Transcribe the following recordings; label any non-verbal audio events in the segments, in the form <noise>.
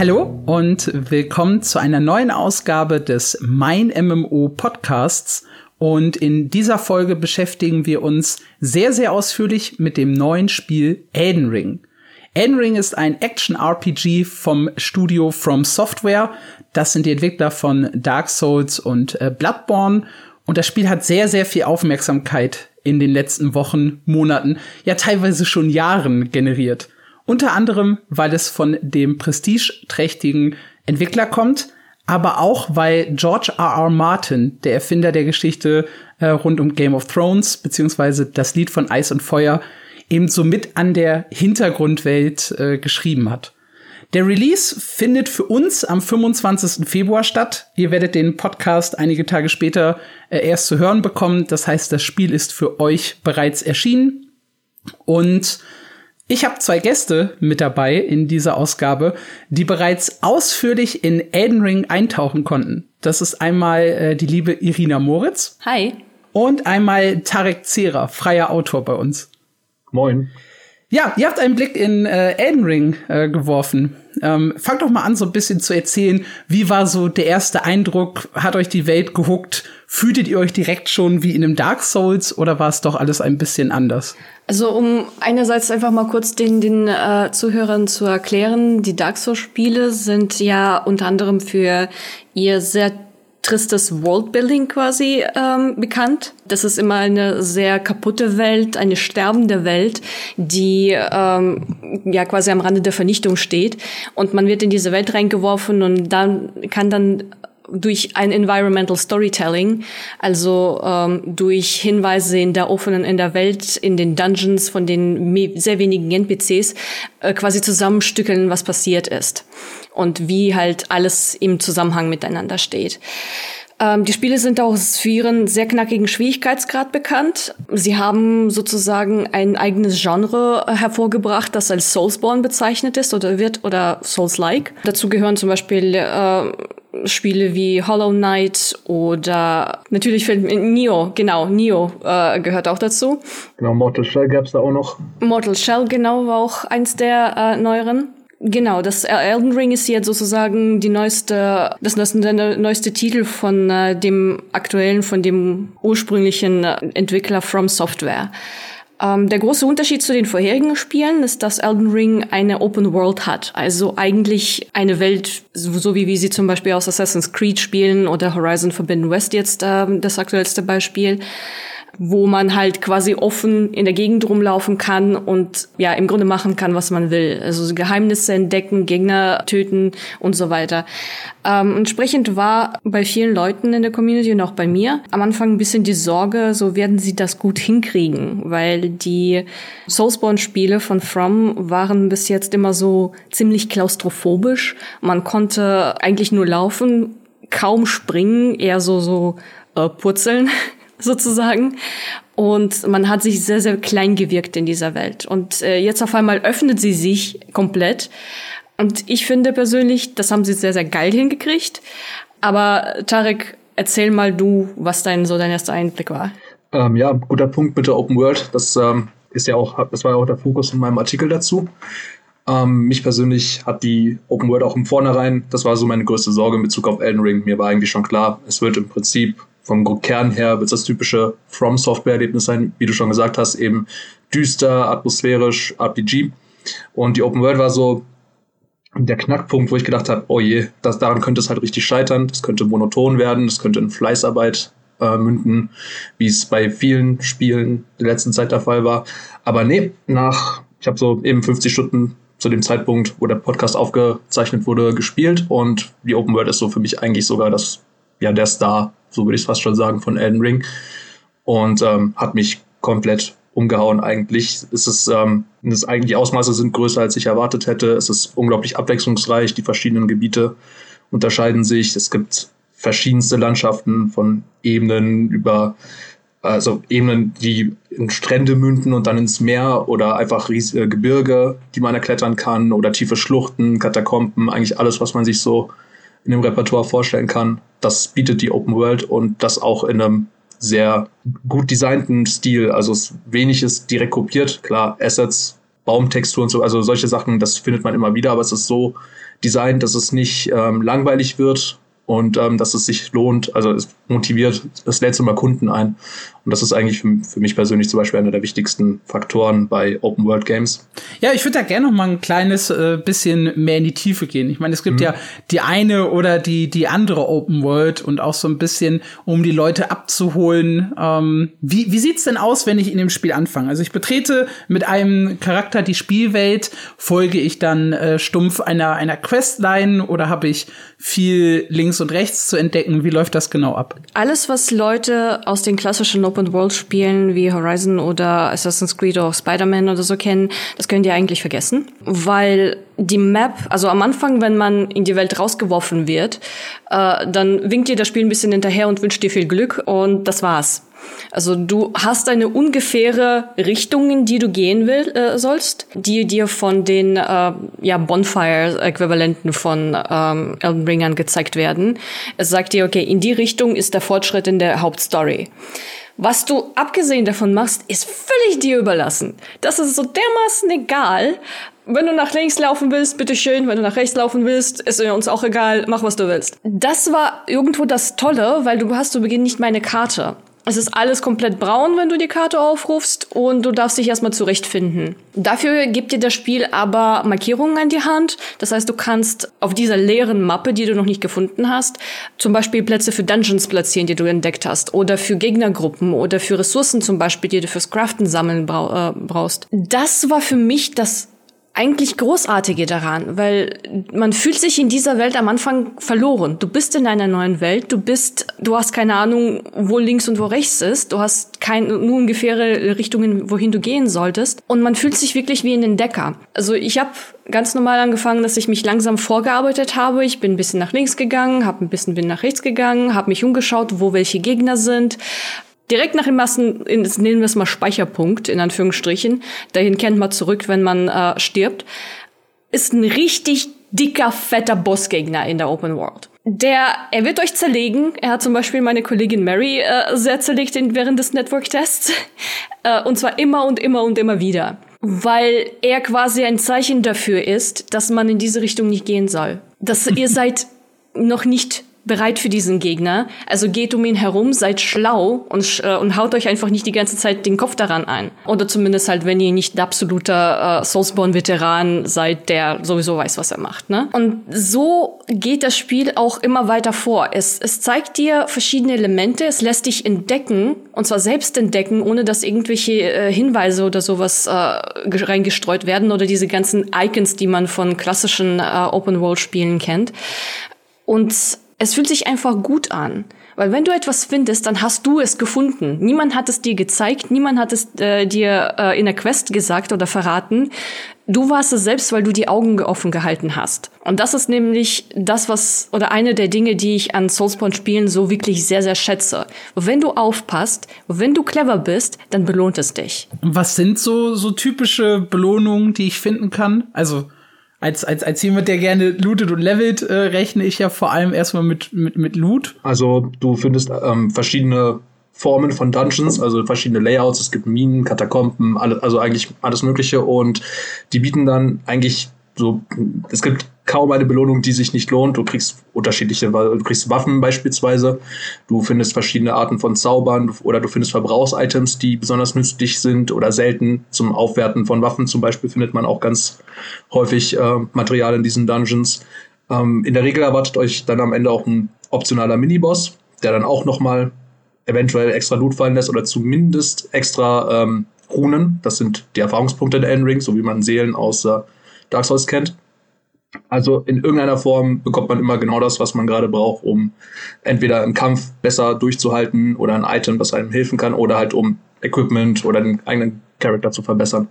Hallo und willkommen zu einer neuen Ausgabe des Mein MMO Podcasts. Und in dieser Folge beschäftigen wir uns sehr, sehr ausführlich mit dem neuen Spiel Elden Ring. Elden Ring ist ein Action-RPG vom Studio From Software. Das sind die Entwickler von Dark Souls und äh, Bloodborne. Und das Spiel hat sehr, sehr viel Aufmerksamkeit in den letzten Wochen, Monaten, ja teilweise schon Jahren generiert. Unter anderem, weil es von dem prestigeträchtigen Entwickler kommt, aber auch weil George R. R. Martin, der Erfinder der Geschichte äh, rund um Game of Thrones, beziehungsweise das Lied von Eis und Feuer, eben so mit an der Hintergrundwelt äh, geschrieben hat. Der Release findet für uns am 25. Februar statt. Ihr werdet den Podcast einige Tage später äh, erst zu hören bekommen. Das heißt, das Spiel ist für euch bereits erschienen. Und ich habe zwei Gäste mit dabei in dieser Ausgabe, die bereits ausführlich in Elden Ring eintauchen konnten. Das ist einmal äh, die liebe Irina Moritz. Hi. Und einmal Tarek Zera, freier Autor bei uns. Moin. Ja, ihr habt einen Blick in äh, Elden Ring äh, geworfen. Ähm, fangt doch mal an, so ein bisschen zu erzählen. Wie war so der erste Eindruck? Hat euch die Welt gehuckt? Fühltet ihr euch direkt schon wie in einem Dark Souls oder war es doch alles ein bisschen anders? Also um einerseits einfach mal kurz den, den äh, Zuhörern zu erklären, die Dark Souls-Spiele sind ja unter anderem für ihr sehr tristes Worldbuilding quasi ähm, bekannt. Das ist immer eine sehr kaputte Welt, eine sterbende Welt, die ähm, ja quasi am Rande der Vernichtung steht. Und man wird in diese Welt reingeworfen und dann kann dann durch ein Environmental Storytelling, also ähm, durch Hinweise in der offenen, in der Welt, in den Dungeons von den sehr wenigen NPCs, äh, quasi zusammenstückeln, was passiert ist und wie halt alles im Zusammenhang miteinander steht. Ähm, die Spiele sind auch für ihren sehr knackigen Schwierigkeitsgrad bekannt. Sie haben sozusagen ein eigenes Genre äh, hervorgebracht, das als Soulsborne bezeichnet ist oder wird oder Souls-like. Dazu gehören zum Beispiel äh, Spiele wie Hollow Knight oder natürlich fällt mir Neo, genau, Neo äh, gehört auch dazu. Genau, Mortal Shell gab's da auch noch. Mortal Shell, genau, war auch eins der äh, neueren. Genau, das Elden Ring ist jetzt sozusagen die neueste, das neueste, der neueste Titel von äh, dem aktuellen, von dem ursprünglichen äh, Entwickler From Software. Ähm, der große Unterschied zu den vorherigen Spielen ist, dass Elden Ring eine Open World hat. Also eigentlich eine Welt, so wie wir sie zum Beispiel aus Assassin's Creed spielen oder Horizon Forbidden West jetzt äh, das aktuellste Beispiel wo man halt quasi offen in der Gegend rumlaufen kann und ja, im Grunde machen kann, was man will. Also Geheimnisse entdecken, Gegner töten und so weiter. Ähm, entsprechend war bei vielen Leuten in der Community und auch bei mir am Anfang ein bisschen die Sorge, so werden sie das gut hinkriegen, weil die Soulsborne-Spiele von From waren bis jetzt immer so ziemlich klaustrophobisch. Man konnte eigentlich nur laufen, kaum springen, eher so so äh, purzeln sozusagen. Und man hat sich sehr, sehr klein gewirkt in dieser Welt. Und äh, jetzt auf einmal öffnet sie sich komplett. Und ich finde persönlich, das haben sie sehr, sehr geil hingekriegt. Aber Tarek, erzähl mal du, was dein so dein erster Einblick war. Ähm, ja, guter Punkt mit der Open World. Das ähm, ist ja auch, das war ja auch der Fokus in meinem Artikel dazu. Ähm, mich persönlich hat die Open World auch im Vornherein, das war so meine größte Sorge in Bezug auf Elden Ring. Mir war eigentlich schon klar, es wird im Prinzip vom Kern her wird das typische From Software-Erlebnis sein, wie du schon gesagt hast, eben düster, atmosphärisch, RPG. Und die Open World war so der Knackpunkt, wo ich gedacht habe, oh je, das, daran könnte es halt richtig scheitern, das könnte monoton werden, das könnte in Fleißarbeit äh, münden, wie es bei vielen Spielen der letzten Zeit der Fall war. Aber nee, nach, ich habe so eben 50 Stunden zu dem Zeitpunkt, wo der Podcast aufgezeichnet wurde, gespielt und die Open World ist so für mich eigentlich sogar das, ja, der Star so würde ich es fast schon sagen, von Elden Ring. Und ähm, hat mich komplett umgehauen eigentlich. Es ist, ähm, das eigentlich Ausmaße sind größer, als ich erwartet hätte. Es ist unglaublich abwechslungsreich. Die verschiedenen Gebiete unterscheiden sich. Es gibt verschiedenste Landschaften von Ebenen über also Ebenen, die in Strände münden und dann ins Meer oder einfach riesige Gebirge, die man erklettern kann oder tiefe Schluchten, Katakomben, eigentlich alles, was man sich so in dem Repertoire vorstellen kann. Das bietet die Open World und das auch in einem sehr gut designten Stil. Also wenig ist direkt kopiert. Klar, Assets, Baumtexturen und so, also solche Sachen, das findet man immer wieder, aber es ist so designt, dass es nicht ähm, langweilig wird und ähm, dass es sich lohnt, also es motiviert, es lädt immer Kunden ein. Und das ist eigentlich für, für, mich persönlich zum Beispiel einer der wichtigsten Faktoren bei Open World Games. Ja, ich würde da gerne noch mal ein kleines äh, bisschen mehr in die Tiefe gehen. Ich meine, es gibt mhm. ja die eine oder die die andere Open World und auch so ein bisschen, um die Leute abzuholen. Ähm, wie wie sieht's denn aus, wenn ich in dem Spiel anfange? Also ich betrete mit einem Charakter die Spielwelt, folge ich dann äh, stumpf einer einer Questline oder habe ich viel links und rechts zu entdecken? Wie läuft das genau ab? Alles, was Leute aus den klassischen Open-World-Spielen wie Horizon oder Assassin's Creed oder Spider-Man oder so kennen, das könnt ihr eigentlich vergessen. Weil die Map, also am Anfang, wenn man in die Welt rausgeworfen wird, äh, dann winkt dir das Spiel ein bisschen hinterher und wünscht dir viel Glück und das war's. Also du hast eine ungefähre Richtung, in die du gehen will, äh, sollst, die dir von den äh, ja, Bonfire-Äquivalenten von ähm, Elden Ring angezeigt werden. Es sagt dir, okay, in die Richtung ist der Fortschritt in der Hauptstory. Was du abgesehen davon machst, ist völlig dir überlassen. Das ist so dermaßen egal. Wenn du nach links laufen willst, bitteschön. Wenn du nach rechts laufen willst, ist uns auch egal. Mach, was du willst. Das war irgendwo das Tolle, weil du hast zu Beginn nicht meine Karte. Es ist alles komplett braun, wenn du die Karte aufrufst und du darfst dich erstmal zurechtfinden. Dafür gibt dir das Spiel aber Markierungen an die Hand. Das heißt, du kannst auf dieser leeren Mappe, die du noch nicht gefunden hast, zum Beispiel Plätze für Dungeons platzieren, die du entdeckt hast, oder für Gegnergruppen oder für Ressourcen zum Beispiel, die du fürs Craften sammeln äh, brauchst. Das war für mich das eigentlich Großartige daran, weil man fühlt sich in dieser Welt am Anfang verloren. Du bist in einer neuen Welt, du bist, du hast keine Ahnung, wo links und wo rechts ist, du hast kein, nur ungefähre Richtungen, wohin du gehen solltest und man fühlt sich wirklich wie ein Entdecker. Also ich habe ganz normal angefangen, dass ich mich langsam vorgearbeitet habe. Ich bin ein bisschen nach links gegangen, habe ein bisschen bin nach rechts gegangen, habe mich umgeschaut, wo welche Gegner sind, direkt nach dem ersten, nehmen wir es mal Speicherpunkt, in Anführungsstrichen, dahin kennt man zurück, wenn man äh, stirbt, ist ein richtig dicker, fetter Bossgegner in der Open World. Der, er wird euch zerlegen. Er hat zum Beispiel meine Kollegin Mary äh, sehr zerlegt in, während des Network-Tests. <laughs> Äh, und zwar immer und immer und immer wieder. Weil er quasi ein Zeichen dafür ist, dass man in diese Richtung nicht gehen soll. Dass ihr <laughs> seid noch nicht bereit für diesen Gegner. Also geht um ihn herum, seid schlau und, äh, und haut euch einfach nicht die ganze Zeit den Kopf daran ein. Oder zumindest halt, wenn ihr nicht absoluter äh, Soulsborne-Veteran seid, der sowieso weiß, was er macht. Ne? Und so geht das Spiel auch immer weiter vor. Es, es zeigt dir verschiedene Elemente, es lässt dich entdecken, und zwar selbst entdecken, ohne dass irgendwelche äh, Hinweise oder sowas äh, reingestreut werden oder diese ganzen Icons, die man von klassischen äh, Open-World-Spielen kennt. Und es fühlt sich einfach gut an. Weil wenn du etwas findest, dann hast du es gefunden. Niemand hat es dir gezeigt, niemand hat es äh, dir äh, in der Quest gesagt oder verraten. Du warst es selbst, weil du die Augen offen gehalten hast. Und das ist nämlich das, was, oder eine der Dinge, die ich an Soulspawn-Spielen so wirklich sehr, sehr schätze. Wenn du aufpasst, wenn du clever bist, dann belohnt es dich. Was sind so, so typische Belohnungen, die ich finden kann? Also, als, als, als jemand, der gerne lootet und levelt, äh, rechne ich ja vor allem erstmal mit, mit, mit Loot. Also du findest ähm, verschiedene Formen von Dungeons, also verschiedene Layouts. Es gibt Minen, Katakomben, alle, also eigentlich alles Mögliche. Und die bieten dann eigentlich so, es gibt kaum eine Belohnung, die sich nicht lohnt. Du kriegst unterschiedliche, du kriegst Waffen beispielsweise, du findest verschiedene Arten von Zaubern oder du findest Verbrauchsitems, die besonders nützlich sind oder selten. Zum Aufwerten von Waffen zum Beispiel findet man auch ganz häufig äh, Material in diesen Dungeons. Ähm, in der Regel erwartet euch dann am Ende auch ein optionaler Miniboss, der dann auch nochmal eventuell extra Loot fallen lässt oder zumindest extra ähm, Runen. Das sind die Erfahrungspunkte der Endring, so wie man Seelen aus äh, Dark Souls kennt. Also in irgendeiner Form bekommt man immer genau das, was man gerade braucht, um entweder im Kampf besser durchzuhalten oder ein Item, das einem helfen kann, oder halt um Equipment oder den eigenen Charakter zu verbessern.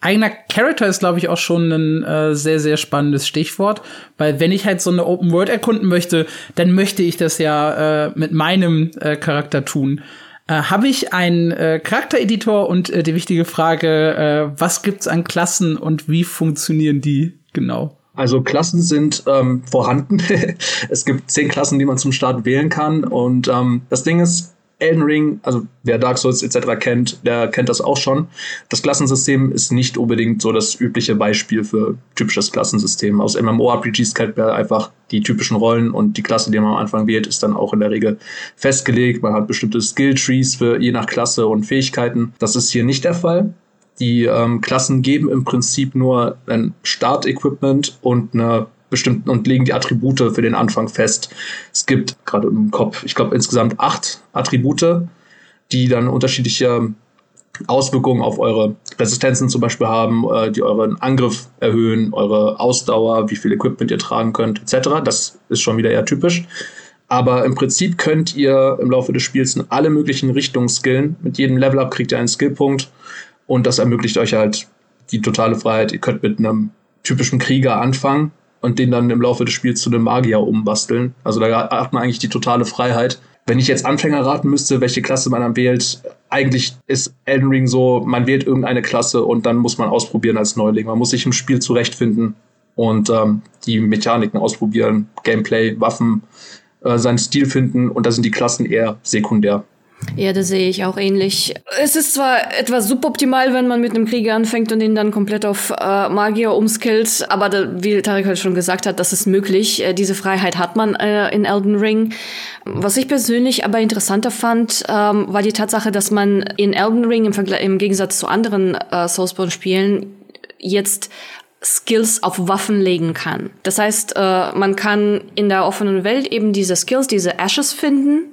Eigener Charakter ist, glaube ich, auch schon ein äh, sehr, sehr spannendes Stichwort, weil wenn ich halt so eine Open World erkunden möchte, dann möchte ich das ja äh, mit meinem äh, Charakter tun. Äh, Habe ich einen äh, Charaktereditor und äh, die wichtige Frage, äh, was gibt's an Klassen und wie funktionieren die genau? Also Klassen sind ähm, vorhanden. <laughs> es gibt zehn Klassen, die man zum Start wählen kann. Und ähm, das Ding ist, Elden Ring, also wer Dark Souls etc. kennt, der kennt das auch schon. Das Klassensystem ist nicht unbedingt so das übliche Beispiel für typisches Klassensystem. Aus MMORPGs kennt man einfach die typischen Rollen und die Klasse, die man am Anfang wählt, ist dann auch in der Regel festgelegt. Man hat bestimmte Skill-Trees für je nach Klasse und Fähigkeiten. Das ist hier nicht der Fall. Die ähm, Klassen geben im Prinzip nur ein Start-Equipment und eine bestimmten und legen die Attribute für den Anfang fest. Es gibt gerade im Kopf, ich glaube insgesamt acht Attribute, die dann unterschiedliche Auswirkungen auf eure Resistenzen zum Beispiel haben, äh, die euren Angriff erhöhen, eure Ausdauer, wie viel Equipment ihr tragen könnt, etc. Das ist schon wieder eher typisch. Aber im Prinzip könnt ihr im Laufe des Spiels in alle möglichen Richtungen skillen. Mit jedem Level-Up kriegt ihr einen Skillpunkt und das ermöglicht euch halt die totale Freiheit. Ihr könnt mit einem typischen Krieger anfangen und den dann im Laufe des Spiels zu einem Magier umbasteln. Also da hat man eigentlich die totale Freiheit. Wenn ich jetzt Anfänger raten müsste, welche Klasse man dann wählt, eigentlich ist Elden Ring so, man wählt irgendeine Klasse und dann muss man ausprobieren als Neuling. Man muss sich im Spiel zurechtfinden und ähm, die Mechaniken ausprobieren, Gameplay, Waffen, äh, seinen Stil finden und da sind die Klassen eher sekundär. Ja, das sehe ich auch ähnlich. Es ist zwar etwas suboptimal, wenn man mit einem Krieger anfängt und ihn dann komplett auf äh, Magier umskillt, aber da, wie Tarek halt schon gesagt hat, das ist möglich. Äh, diese Freiheit hat man äh, in Elden Ring. Was ich persönlich aber interessanter fand, ähm, war die Tatsache, dass man in Elden Ring im, Vergleich, im Gegensatz zu anderen äh, Soulsborne-Spielen jetzt Skills auf Waffen legen kann. Das heißt, äh, man kann in der offenen Welt eben diese Skills, diese Ashes finden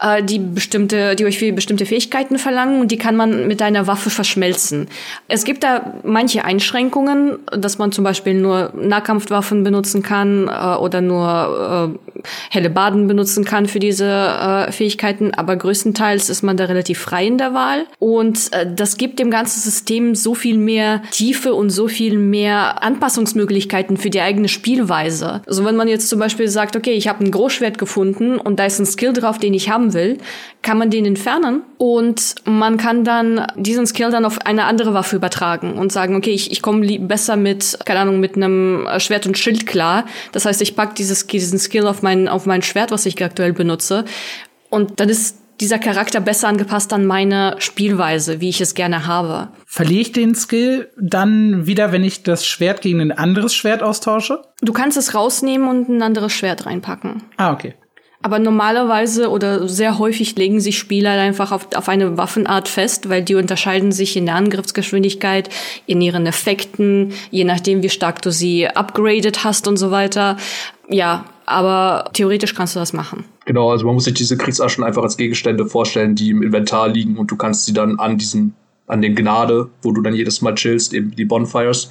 äh, die bestimmte, die euch bestimmte Fähigkeiten verlangen und die kann man mit einer Waffe verschmelzen. Es gibt da manche Einschränkungen, dass man zum Beispiel nur Nahkampfwaffen benutzen kann äh, oder nur äh, helle Baden benutzen kann für diese äh, Fähigkeiten, aber größtenteils ist man da relativ frei in der Wahl und äh, das gibt dem ganzen System so viel mehr Tiefe und so viel mehr Anpassungsmöglichkeiten für die eigene Spielweise. Also wenn man jetzt zum Beispiel sagt, okay, ich habe ein Großschwert gefunden und da ist ein Skill drauf, den ich haben haben will, kann man den entfernen und man kann dann diesen Skill dann auf eine andere Waffe übertragen und sagen, okay, ich, ich komme besser mit, keine Ahnung, mit einem Schwert und Schild klar. Das heißt, ich pack dieses, diesen Skill auf mein, auf mein Schwert, was ich aktuell benutze. Und dann ist dieser Charakter besser angepasst an meine Spielweise, wie ich es gerne habe. Verliere ich den Skill dann wieder, wenn ich das Schwert gegen ein anderes Schwert austausche? Du kannst es rausnehmen und ein anderes Schwert reinpacken. Ah, okay. Aber normalerweise oder sehr häufig legen sich Spieler einfach auf, auf eine Waffenart fest, weil die unterscheiden sich in der Angriffsgeschwindigkeit, in ihren Effekten, je nachdem, wie stark du sie upgraded hast und so weiter. Ja, aber theoretisch kannst du das machen. Genau, also man muss sich diese Kriegsaschen einfach als Gegenstände vorstellen, die im Inventar liegen und du kannst sie dann an diesen, an den Gnade, wo du dann jedes Mal chillst, eben die Bonfires,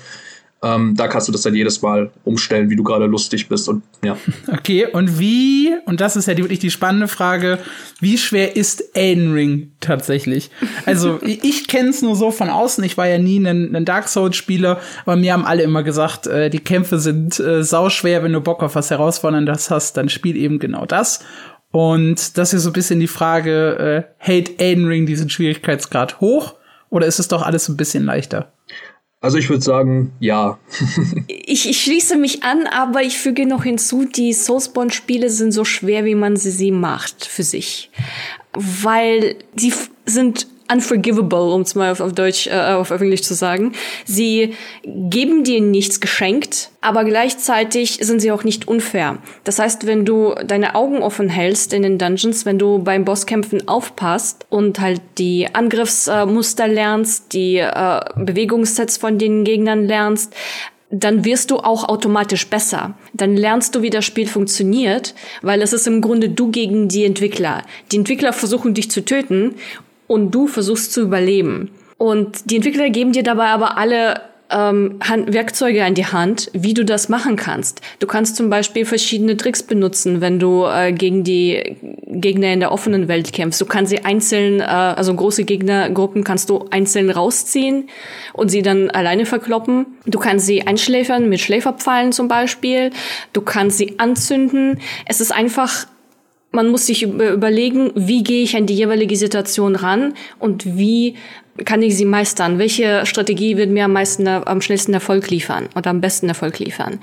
ähm, da kannst du das dann jedes Mal umstellen, wie du gerade lustig bist und ja. <laughs> Okay, und wie, und das ist ja die, wirklich die spannende Frage, wie schwer ist Elden Ring tatsächlich? Also <laughs> ich kenne es nur so von außen, ich war ja nie ein, ein Dark Souls-Spieler, aber mir haben alle immer gesagt, äh, die Kämpfe sind äh, sauschwer, wenn du Bock auf was Herausforderndes hast, dann spiel eben genau das. Und das ist so ein bisschen die Frage, äh, hält Elden Ring diesen Schwierigkeitsgrad hoch oder ist es doch alles ein bisschen leichter? Also ich würde sagen, ja. ich, ich schließe mich an, aber ich füge noch hinzu, die Soulsborne-Spiele sind so schwer, wie man sie, sie macht für sich. Weil sie sind unforgivable, um es mal auf, auf Deutsch, äh, auf Englisch zu sagen. Sie geben dir nichts geschenkt, aber gleichzeitig sind sie auch nicht unfair. Das heißt, wenn du deine Augen offen hältst in den Dungeons, wenn du beim Bosskämpfen aufpasst und halt die Angriffsmuster lernst, die äh, Bewegungssets von den Gegnern lernst, dann wirst du auch automatisch besser. Dann lernst du, wie das Spiel funktioniert, weil es ist im Grunde du gegen die Entwickler. Die Entwickler versuchen dich zu töten und du versuchst zu überleben. Und die Entwickler geben dir dabei aber alle ähm, Werkzeuge an die Hand, wie du das machen kannst. Du kannst zum Beispiel verschiedene Tricks benutzen, wenn du äh, gegen die Gegner in der offenen Welt kämpfst. Du kannst sie einzeln, äh, also große Gegnergruppen kannst du einzeln rausziehen und sie dann alleine verkloppen. Du kannst sie einschläfern mit Schläferpfeilen zum Beispiel. Du kannst sie anzünden. Es ist einfach man muss sich überlegen, wie gehe ich an die jeweilige Situation ran und wie kann ich sie meistern? Welche Strategie wird mir am meisten, am schnellsten Erfolg liefern oder am besten Erfolg liefern?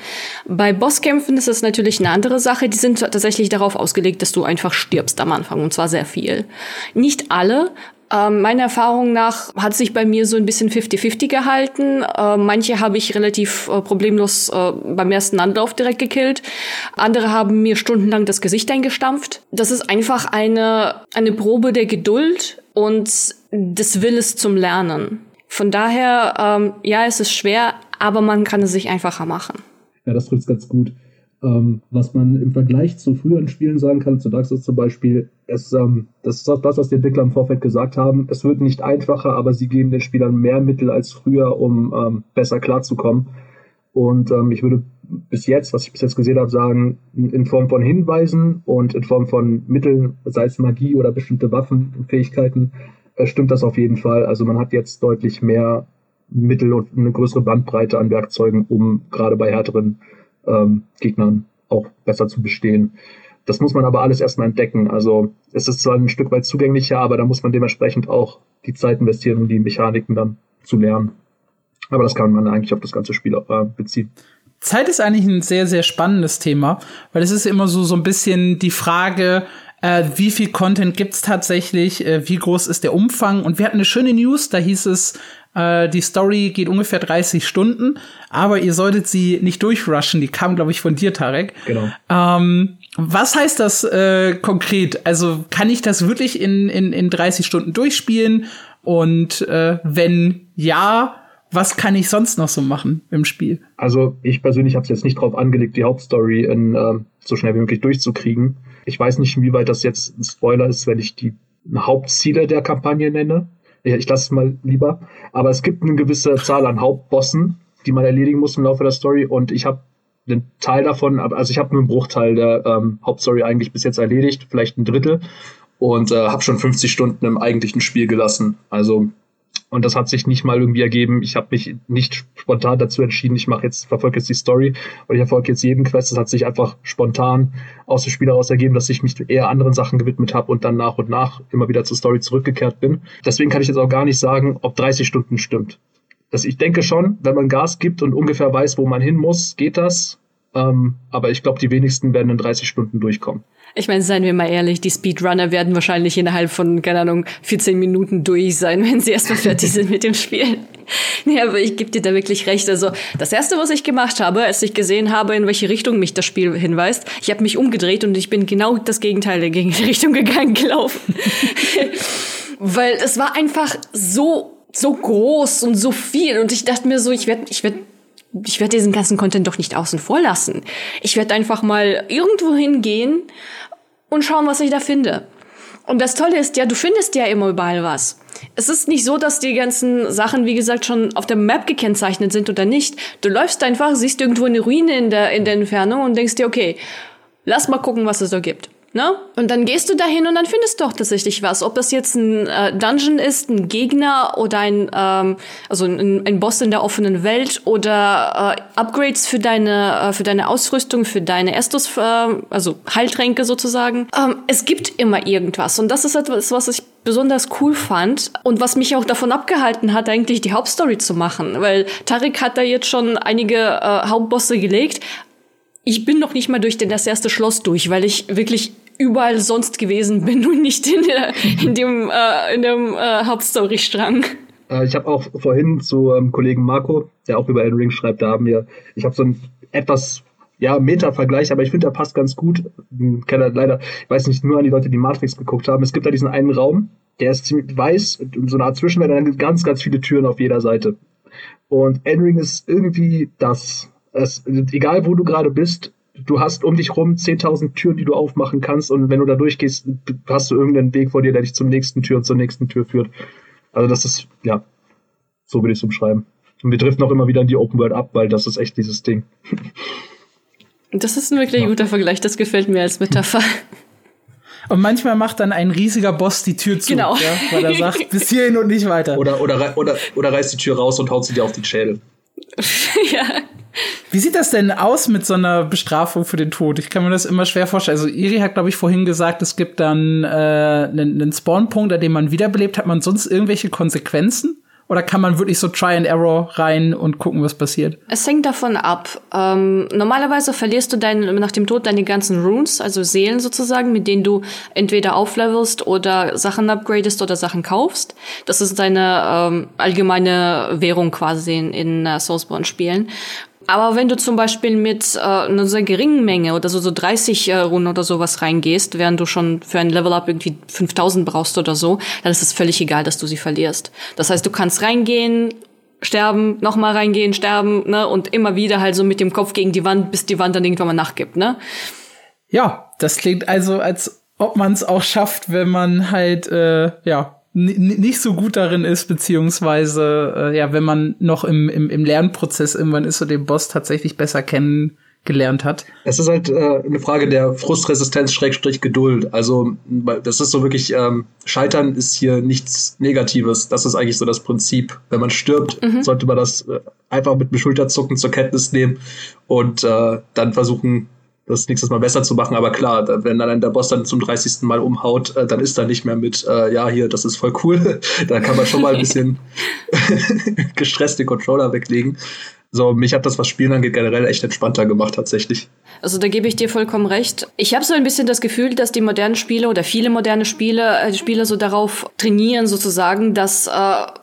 Bei Bosskämpfen ist es natürlich eine andere Sache. Die sind tatsächlich darauf ausgelegt, dass du einfach stirbst am Anfang und zwar sehr viel. Nicht alle, ähm, meiner Erfahrung nach hat sich bei mir so ein bisschen 50-50 gehalten. Äh, manche habe ich relativ äh, problemlos äh, beim ersten Anlauf direkt gekillt. Andere haben mir stundenlang das Gesicht eingestampft. Das ist einfach eine, eine Probe der Geduld und des Willes zum Lernen. Von daher, ähm, ja, es ist schwer, aber man kann es sich einfacher machen. Ja, das trifft ganz gut. Ähm, was man im Vergleich zu früheren Spielen sagen kann, zu Dark Souls zum Beispiel, es, ähm, das ist auch das, was die Entwickler im Vorfeld gesagt haben. Es wird nicht einfacher, aber sie geben den Spielern mehr Mittel als früher, um ähm, besser klarzukommen. Und ähm, ich würde bis jetzt, was ich bis jetzt gesehen habe, sagen, in Form von Hinweisen und in Form von Mitteln, sei es Magie oder bestimmte Waffenfähigkeiten, äh, stimmt das auf jeden Fall. Also man hat jetzt deutlich mehr Mittel und eine größere Bandbreite an Werkzeugen, um gerade bei härteren ähm, Gegnern auch besser zu bestehen. Das muss man aber alles erstmal entdecken. Also es ist zwar ein Stück weit zugänglicher, aber da muss man dementsprechend auch die Zeit investieren, um die Mechaniken dann zu lernen. Aber das kann man eigentlich auf das ganze Spiel äh, beziehen. Zeit ist eigentlich ein sehr, sehr spannendes Thema, weil es ist immer so, so ein bisschen die Frage, äh, wie viel Content gibt's tatsächlich, äh, wie groß ist der Umfang. Und wir hatten eine schöne News, da hieß es, äh, die Story geht ungefähr 30 Stunden, aber ihr solltet sie nicht durchrushen. Die kam, glaube ich, von dir, Tarek. Genau. Ähm, was heißt das äh, konkret? Also kann ich das wirklich in, in, in 30 Stunden durchspielen? Und äh, wenn ja, was kann ich sonst noch so machen im Spiel? Also ich persönlich habe es jetzt nicht drauf angelegt, die Hauptstory in, äh, so schnell wie möglich durchzukriegen. Ich weiß nicht, inwieweit das jetzt ein Spoiler ist, wenn ich die Hauptziele der Kampagne nenne ja, ich lasse es mal lieber. Aber es gibt eine gewisse Zahl an Hauptbossen, die man erledigen muss im Laufe der Story. Und ich habe einen Teil davon, also ich habe nur einen Bruchteil der ähm, Hauptstory eigentlich bis jetzt erledigt, vielleicht ein Drittel. Und äh, habe schon 50 Stunden im eigentlichen Spiel gelassen. Also und das hat sich nicht mal irgendwie ergeben. Ich habe mich nicht spontan dazu entschieden, ich mache jetzt, verfolge jetzt die Story und ich verfolge jetzt jeden Quest. Das hat sich einfach spontan aus dem Spiel heraus ergeben, dass ich mich eher anderen Sachen gewidmet habe und dann nach und nach immer wieder zur Story zurückgekehrt bin. Deswegen kann ich jetzt auch gar nicht sagen, ob 30 Stunden stimmt. Das, ich denke schon, wenn man Gas gibt und ungefähr weiß, wo man hin muss, geht das. Ähm, aber ich glaube, die wenigsten werden in 30 Stunden durchkommen. Ich meine, seien wir mal ehrlich, die Speedrunner werden wahrscheinlich innerhalb von, keine Ahnung, 14 Minuten durch sein, <laughs> wenn sie erstmal fertig sind mit dem Spiel. <laughs> Nee, aber ich gebe dir da wirklich recht. Also das Erste, was ich gemacht habe, als ich gesehen habe, in welche Richtung mich das Spiel hinweist, ich habe mich umgedreht und ich bin genau das Gegenteil der <laughs> Richtung gegangen, gelaufen. Weil es war einfach so so groß und so viel und ich dachte mir so, ich werde ich werde ich werde diesen ganzen Content doch nicht außen vor lassen. Ich werde einfach mal irgendwo hingehen und schauen, was ich da finde. Und das Tolle ist ja, du findest ja immer überall was. Es ist nicht so, dass die ganzen Sachen, wie gesagt, schon auf der Map gekennzeichnet sind oder nicht. Du läufst einfach, siehst irgendwo eine Ruine in der, in der Entfernung und denkst dir, okay, lass mal gucken, was es da gibt. Ne? Und dann gehst du dahin und dann findest du auch tatsächlich was. Ob das jetzt ein äh, Dungeon ist, ein Gegner oder ein, ähm, also ein, ein Boss in der offenen Welt oder äh, Upgrades für deine, äh, für deine Ausrüstung, für deine Estus, äh, also Heiltränke sozusagen. Ähm, es gibt immer irgendwas. Und das ist etwas, was ich besonders cool fand und was mich auch davon abgehalten hat, eigentlich die Hauptstory zu machen. Weil Tarek hat da jetzt schon einige äh, Hauptbosse gelegt. Ich bin noch nicht mal durch das erste Schloss durch, weil ich wirklich überall sonst gewesen bin und nicht in, der, in dem, äh, in dem äh, Hauptstory-Strang. Äh, ich habe auch vorhin zu ähm, Kollegen Marco, der auch über Elden Ring schreibt, da haben wir, ich habe so ein etwas ja, Meta-Vergleich, aber ich finde, der passt ganz gut. Ich kenne leider, ich weiß nicht, nur an die Leute, die Matrix geguckt haben. Es gibt da diesen einen Raum, der ist ziemlich weiß, so eine Art Zwischenwelt, dann gibt ganz, ganz viele Türen auf jeder Seite. Und Elden Ring ist irgendwie das. Es, egal wo du gerade bist, du hast um dich rum 10.000 Türen, die du aufmachen kannst und wenn du da durchgehst, hast du irgendeinen Weg vor dir, der dich zum nächsten Tür und zur nächsten Tür führt. Also das ist, ja, so würde ich es umschreiben. Und wir driften auch immer wieder in die Open World ab, weil das ist echt dieses Ding. Das ist ein wirklich ja. guter Vergleich, das gefällt mir als Metapher. Und manchmal macht dann ein riesiger Boss die Tür zu, genau. ja, weil er sagt, bis hierhin und nicht weiter. Oder, oder, oder, oder reißt die Tür raus und haut sie dir auf die Schädel. <laughs> ja. Wie sieht das denn aus mit so einer Bestrafung für den Tod? Ich kann mir das immer schwer vorstellen. Also Iri hat, glaube ich, vorhin gesagt, es gibt dann äh, einen, einen Spawnpunkt, an dem man wiederbelebt. Hat man sonst irgendwelche Konsequenzen? Oder kann man wirklich so Try and Error rein und gucken, was passiert? Es hängt davon ab. Ähm, normalerweise verlierst du dein, nach dem Tod deine ganzen Runes, also Seelen sozusagen, mit denen du entweder auflevelst oder Sachen upgradest oder Sachen kaufst. Das ist deine ähm, allgemeine Währung quasi in, in uh, Soulsborne-Spielen. Aber wenn du zum Beispiel mit äh, einer sehr geringen Menge oder so, so 30 äh, Runden oder sowas reingehst, während du schon für ein Level-Up irgendwie 5000 brauchst oder so, dann ist es völlig egal, dass du sie verlierst. Das heißt, du kannst reingehen, sterben, nochmal reingehen, sterben, ne, und immer wieder halt so mit dem Kopf gegen die Wand, bis die Wand dann irgendwann mal nachgibt, ne? Ja, das klingt also, als ob man es auch schafft, wenn man halt, äh, ja, nicht so gut darin ist, beziehungsweise äh, ja, wenn man noch im, im, im Lernprozess irgendwann ist und den Boss tatsächlich besser kennengelernt hat. Es ist halt äh, eine Frage der Frustresistenz Schrägstrich Geduld. Also das ist so wirklich, ähm, Scheitern ist hier nichts Negatives. Das ist eigentlich so das Prinzip. Wenn man stirbt, mhm. sollte man das äh, einfach mit dem Schulterzucken zur Kenntnis nehmen und äh, dann versuchen, das nächstes Mal besser zu machen. Aber klar, wenn dann der Boss dann zum 30. Mal umhaut, äh, dann ist da nicht mehr mit, äh, ja, hier, das ist voll cool. <laughs> da kann man schon mal ein bisschen <laughs> gestresst den Controller weglegen. So, mich hat das, was Spielen angeht, generell echt entspannter gemacht, tatsächlich. Also da gebe ich dir vollkommen recht. Ich habe so ein bisschen das Gefühl, dass die modernen Spiele oder viele moderne Spiele, äh, Spieler so darauf trainieren, sozusagen, dass äh,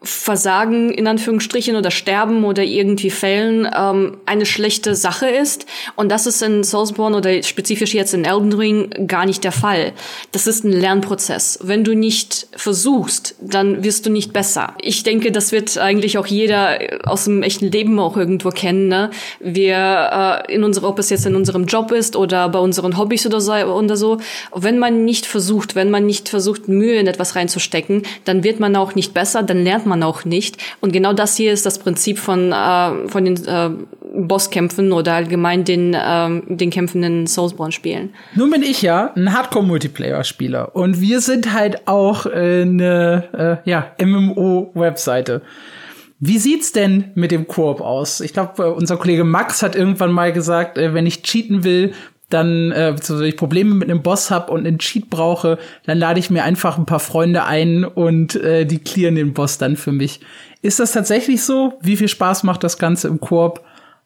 Versagen in Anführungsstrichen oder Sterben oder irgendwie Fällen ähm, eine schlechte Sache ist. Und das ist in Soulsborne oder spezifisch jetzt in Elden Ring gar nicht der Fall. Das ist ein Lernprozess. Wenn du nicht versuchst, dann wirst du nicht besser. Ich denke, das wird eigentlich auch jeder aus dem echten Leben auch irgendwo kennen. Ne? Wir äh, in unserer, ob es jetzt in unserem Job ist oder bei unseren Hobbys oder so, oder so, wenn man nicht versucht, wenn man nicht versucht, Mühe in etwas reinzustecken, dann wird man auch nicht besser, dann lernt man auch nicht. Und genau das hier ist das Prinzip von äh, von den äh, Bosskämpfen oder allgemein den ähm, den Kämpfen Soulsborne-Spielen. Nun bin ich ja ein Hardcore-Multiplayer-Spieler und wir sind halt auch äh, eine äh, ja MMO-Webseite. Wie sieht's denn mit dem Koop aus? Ich glaube, äh, unser Kollege Max hat irgendwann mal gesagt, äh, wenn ich cheaten will, dann, äh, wenn ich Probleme mit einem Boss habe und einen Cheat brauche, dann lade ich mir einfach ein paar Freunde ein und äh, die clearen den Boss dann für mich. Ist das tatsächlich so? Wie viel Spaß macht das Ganze im Koop?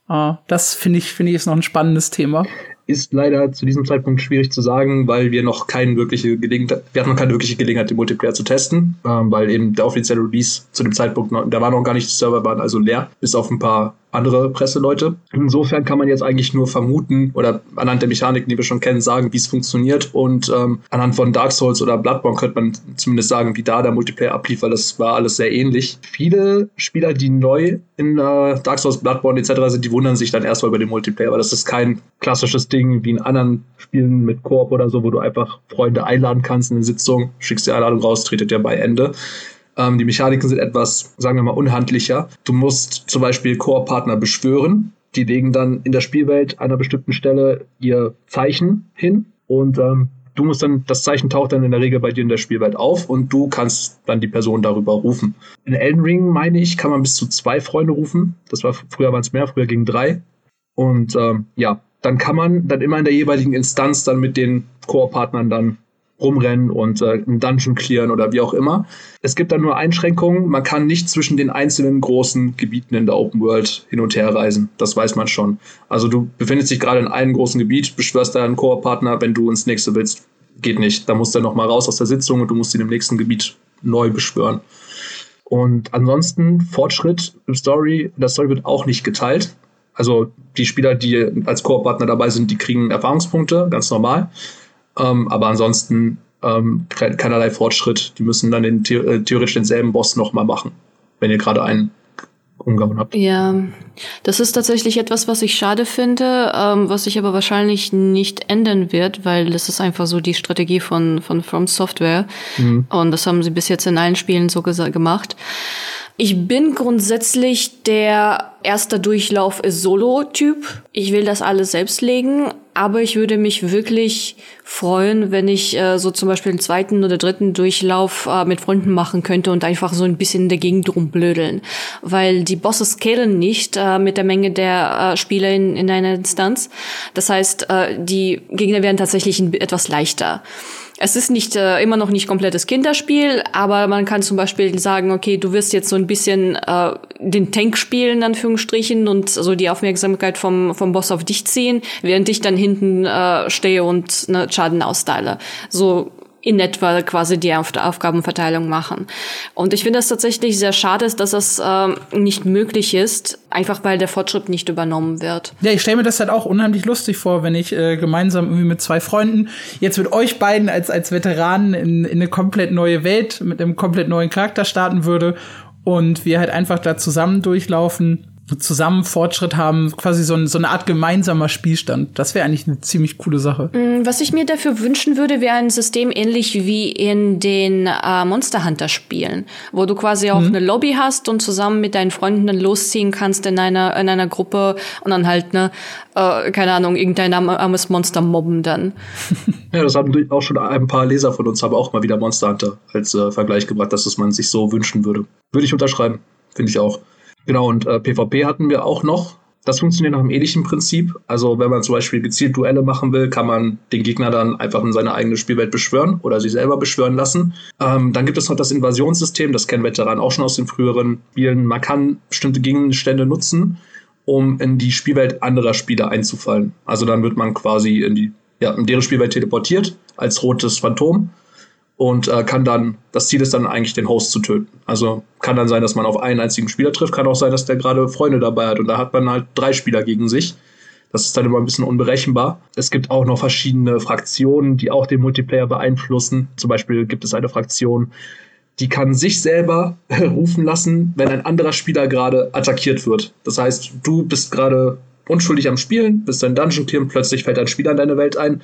Uh, das finde ich, finde ich ist noch ein spannendes Thema ist leider zu diesem Zeitpunkt schwierig zu sagen, weil wir noch keine wirkliche Gelegenheit, wir hatten noch keine wirkliche Gelegenheit, den Multiplayer zu testen, ähm, weil eben der offizielle Release zu dem Zeitpunkt noch, da war noch gar nicht, die Server waren also leer, bis auf ein paar andere Presseleute. Insofern kann man jetzt eigentlich nur vermuten oder anhand der Mechaniken, die wir schon kennen, sagen, wie es funktioniert. Und ähm, anhand von Dark Souls oder Bloodborne könnte man zumindest sagen, wie da der Multiplayer ablief, weil das war alles sehr ähnlich. Viele Spieler, die neu in äh, Dark Souls, Bloodborne etc. sind, die wundern sich dann erstmal über den Multiplayer, weil das ist kein klassisches Ding wie in anderen Spielen mit Koop oder so, wo du einfach Freunde einladen kannst in eine Sitzung, schickst die Einladung raus, tretet ja bei Ende. Ähm, die Mechaniken sind etwas, sagen wir mal, unhandlicher. Du musst zum Beispiel Core-Partner beschwören. Die legen dann in der Spielwelt an einer bestimmten Stelle ihr Zeichen hin und ähm, du musst dann, das Zeichen taucht dann in der Regel bei dir in der Spielwelt auf und du kannst dann die Person darüber rufen. In Elden Ring, meine ich, kann man bis zu zwei Freunde rufen. Das war früher waren es mehr, früher gegen drei. Und ähm, ja, dann kann man dann immer in der jeweiligen Instanz dann mit den Core-Partnern dann rumrennen und äh, einen Dungeon clearen oder wie auch immer. Es gibt da nur Einschränkungen. Man kann nicht zwischen den einzelnen großen Gebieten in der Open World hin und her reisen. Das weiß man schon. Also du befindest dich gerade in einem großen Gebiet, beschwörst da einen Core-Partner, wenn du ins nächste willst. Geht nicht. Da musst du noch mal raus aus der Sitzung und du musst ihn im nächsten Gebiet neu beschwören. Und ansonsten Fortschritt im Story, das Story wird auch nicht geteilt. Also die Spieler, die als Core-Partner dabei sind, die kriegen Erfahrungspunkte, ganz normal. Ähm, aber ansonsten ähm, keinerlei Fortschritt. Die müssen dann den, äh, theoretisch denselben Boss nochmal machen, wenn ihr gerade einen umgehauen habt. Ja, das ist tatsächlich etwas, was ich schade finde, ähm, was sich aber wahrscheinlich nicht ändern wird, weil das ist einfach so die Strategie von, von From Software. Mhm. Und das haben sie bis jetzt in allen Spielen so gemacht. Ich bin grundsätzlich der erster Durchlauf ist Solo-Typ. Ich will das alles selbst legen, aber ich würde mich wirklich freuen, wenn ich äh, so zum Beispiel einen zweiten oder dritten Durchlauf äh, mit Freunden machen könnte und einfach so ein bisschen in der Gegend rumblödeln. Weil die Bosse scalen nicht äh, mit der Menge der äh, Spieler in, in einer Instanz. Das heißt, äh, die Gegner werden tatsächlich etwas leichter. Es ist nicht äh, immer noch nicht komplettes Kinderspiel, aber man kann zum Beispiel sagen, okay, du wirst jetzt so ein bisschen äh, den Tank spielen, in Anführungsstrichen, und so die Aufmerksamkeit vom, vom Boss auf dich ziehen, während ich dann hinten äh, stehe und ne, Schaden austeile. So in etwa quasi die Aufgabenverteilung machen. Und ich finde es tatsächlich sehr schade, dass das äh, nicht möglich ist, einfach weil der Fortschritt nicht übernommen wird. Ja, ich stelle mir das halt auch unheimlich lustig vor, wenn ich äh, gemeinsam irgendwie mit zwei Freunden jetzt mit euch beiden als, als Veteranen in, in eine komplett neue Welt mit einem komplett neuen Charakter starten würde und wir halt einfach da zusammen durchlaufen zusammen Fortschritt haben, quasi so, ein, so eine Art gemeinsamer Spielstand. Das wäre eigentlich eine ziemlich coole Sache. Mm, was ich mir dafür wünschen würde, wäre ein System ähnlich wie in den äh, Monster Hunter Spielen, wo du quasi auch mhm. eine Lobby hast und zusammen mit deinen Freunden dann losziehen kannst in einer, in einer Gruppe und dann halt, ne, äh, keine Ahnung, irgendein armes Monster mobben dann. <laughs> Ja, das haben auch schon ein paar Leser von uns, haben auch mal wieder Monster Hunter als äh, Vergleich gebracht, dass es man sich so wünschen würde. Würde ich unterschreiben, finde ich auch. Genau, und äh, PvP hatten wir auch noch. Das funktioniert nach einem ähnlichen Prinzip. Also wenn man zum Beispiel gezielt Duelle machen will, kann man den Gegner dann einfach in seine eigene Spielwelt beschwören oder sich selber beschwören lassen. Ähm, dann gibt es noch das Invasionssystem, das kennen Veteranen auch schon aus den früheren Spielen. Man kann bestimmte Gegenstände nutzen, um in die Spielwelt anderer Spieler einzufallen. Also dann wird man quasi in die ja, in deren Spielwelt teleportiert als rotes Phantom und äh, kann dann, das Ziel ist dann eigentlich den Host zu töten. Also kann dann sein, dass man auf einen einzigen Spieler trifft, kann auch sein, dass der gerade Freunde dabei hat und da hat man halt drei Spieler gegen sich. Das ist dann immer ein bisschen unberechenbar. Es gibt auch noch verschiedene Fraktionen, die auch den Multiplayer beeinflussen. Zum Beispiel gibt es eine Fraktion, die kann sich selber <laughs> rufen lassen, wenn ein anderer Spieler gerade attackiert wird. Das heißt, du bist gerade unschuldig am Spielen, bist ein Dungeon Clear und plötzlich fällt ein Spieler in deine Welt ein.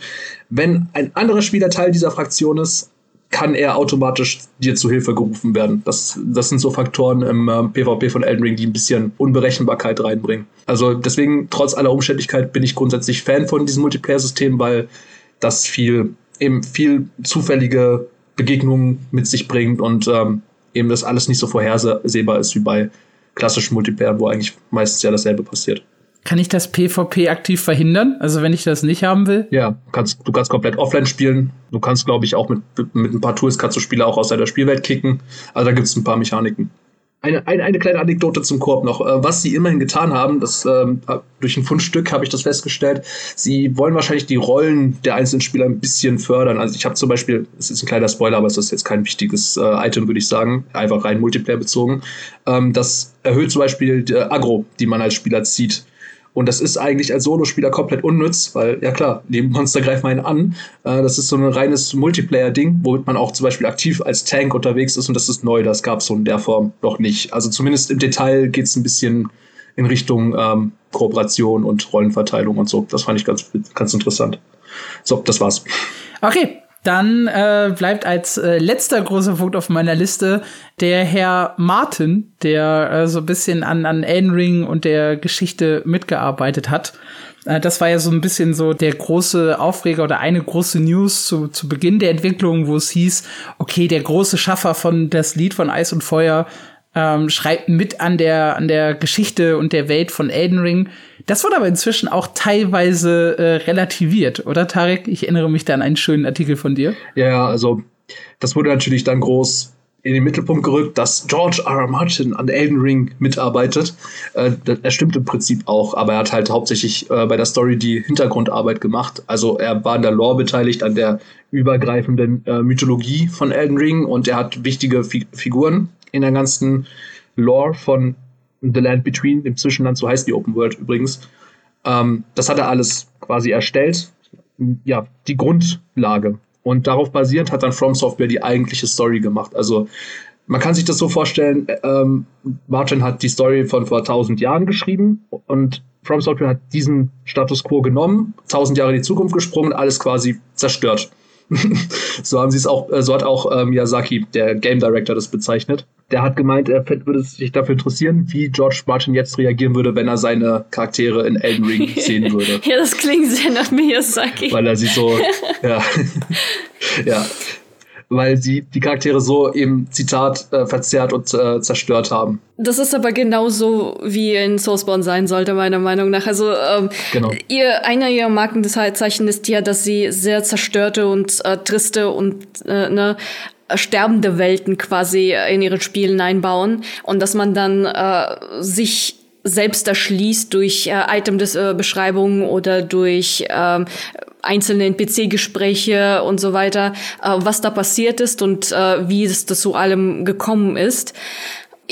Wenn ein anderer Spieler Teil dieser Fraktion ist, kann er automatisch dir zu Hilfe gerufen werden. Das, das sind so Faktoren im äh, PvP von Elden Ring, die ein bisschen Unberechenbarkeit reinbringen. Also deswegen, trotz aller Umständlichkeit, bin ich grundsätzlich Fan von diesem Multiplayer-System, weil das viel, eben viel zufällige Begegnungen mit sich bringt und ähm, eben das alles nicht so vorhersehbar ist wie bei klassischen Multiplayer, wo eigentlich meistens ja dasselbe passiert. Kann ich das PvP aktiv verhindern? Also wenn ich das nicht haben will? Ja, kannst, du kannst komplett offline spielen. Du kannst, glaube ich, auch mit, mit ein paar Tools kannst du Spieler auch aus deiner Spielwelt kicken. Also da gibt es ein paar Mechaniken. Eine, eine, eine kleine Anekdote zum Koop noch. Äh, was sie immerhin getan haben, das ähm, durch ein Fundstück habe ich das festgestellt. Sie wollen wahrscheinlich die Rollen der einzelnen Spieler ein bisschen fördern. Also ich habe zum Beispiel, es ist ein kleiner Spoiler, aber es ist jetzt kein wichtiges äh, Item, würde ich sagen, einfach rein Multiplayer bezogen. Ähm, das erhöht zum Beispiel die Agro, die man als Spieler zieht. Und das ist eigentlich als Solospieler komplett unnütz, weil, ja klar, die Monster greifen einen an. Äh, das ist so ein reines Multiplayer-Ding, womit man auch zum Beispiel aktiv als Tank unterwegs ist und das ist neu, das gab es so in der Form noch nicht. Also zumindest im Detail geht es ein bisschen in Richtung ähm, Kooperation und Rollenverteilung und so. Das fand ich ganz, ganz interessant. So, das war's. Okay, dann äh, bleibt als äh, letzter großer Punkt auf meiner Liste der Herr Martin, der äh, so ein bisschen an, an Elden Ring und der Geschichte mitgearbeitet hat. Äh, das war ja so ein bisschen so der große Aufreger oder eine große News zu, zu Beginn der Entwicklung, wo es hieß, okay, der große Schaffer von das Lied von Eis und Feuer ähm, schreibt mit an der, an der Geschichte und der Welt von Elden Ring. Das wurde aber inzwischen auch teilweise äh, relativiert, oder Tarek? Ich erinnere mich da an einen schönen Artikel von dir. Ja, also das wurde natürlich dann groß in den Mittelpunkt gerückt, dass George R. R. Martin an Elden Ring mitarbeitet. Äh, er stimmt im Prinzip auch, aber er hat halt hauptsächlich äh, bei der Story die Hintergrundarbeit gemacht. Also er war an der Lore beteiligt, an der übergreifenden äh, Mythologie von Elden Ring und er hat wichtige Fi Figuren in der ganzen Lore von The Land Between, dem Zwischenland, so heißt die Open World übrigens. Ähm, das hat er alles quasi erstellt. Ja, die Grundlage. Und darauf basierend hat dann From Software die eigentliche Story gemacht. Also man kann sich das so vorstellen, ähm, Martin hat die Story von vor tausend Jahren geschrieben und From Software hat diesen Status quo genommen, tausend Jahre in die Zukunft gesprungen, alles quasi zerstört. <laughs> so haben sie es auch, äh, so hat auch äh, Miyazaki, der Game Director, das bezeichnet. Der hat gemeint, er würde sich dafür interessieren, wie George Martin jetzt reagieren würde, wenn er seine Charaktere in Elden Ring <laughs> sehen würde. ja, das klingt sehr nach Miyazaki. Weil er sie so, <laughs> ja, <laughs> ja, weil sie die Charaktere so eben, Zitat, äh, verzerrt und äh, zerstört haben. Das ist aber genauso, wie in Soulspawn sein sollte, meiner Meinung nach. Also, ähm, genau. ihr, einer ihrer Markenzeichen ist ja, dass sie sehr zerstörte und äh, triste und äh, ne, sterbende Welten quasi in ihren Spielen einbauen und dass man dann äh, sich selbst erschließt durch äh, Item-Beschreibungen äh, oder durch äh, einzelne NPC-Gespräche und so weiter, äh, was da passiert ist und äh, wie es zu allem gekommen ist.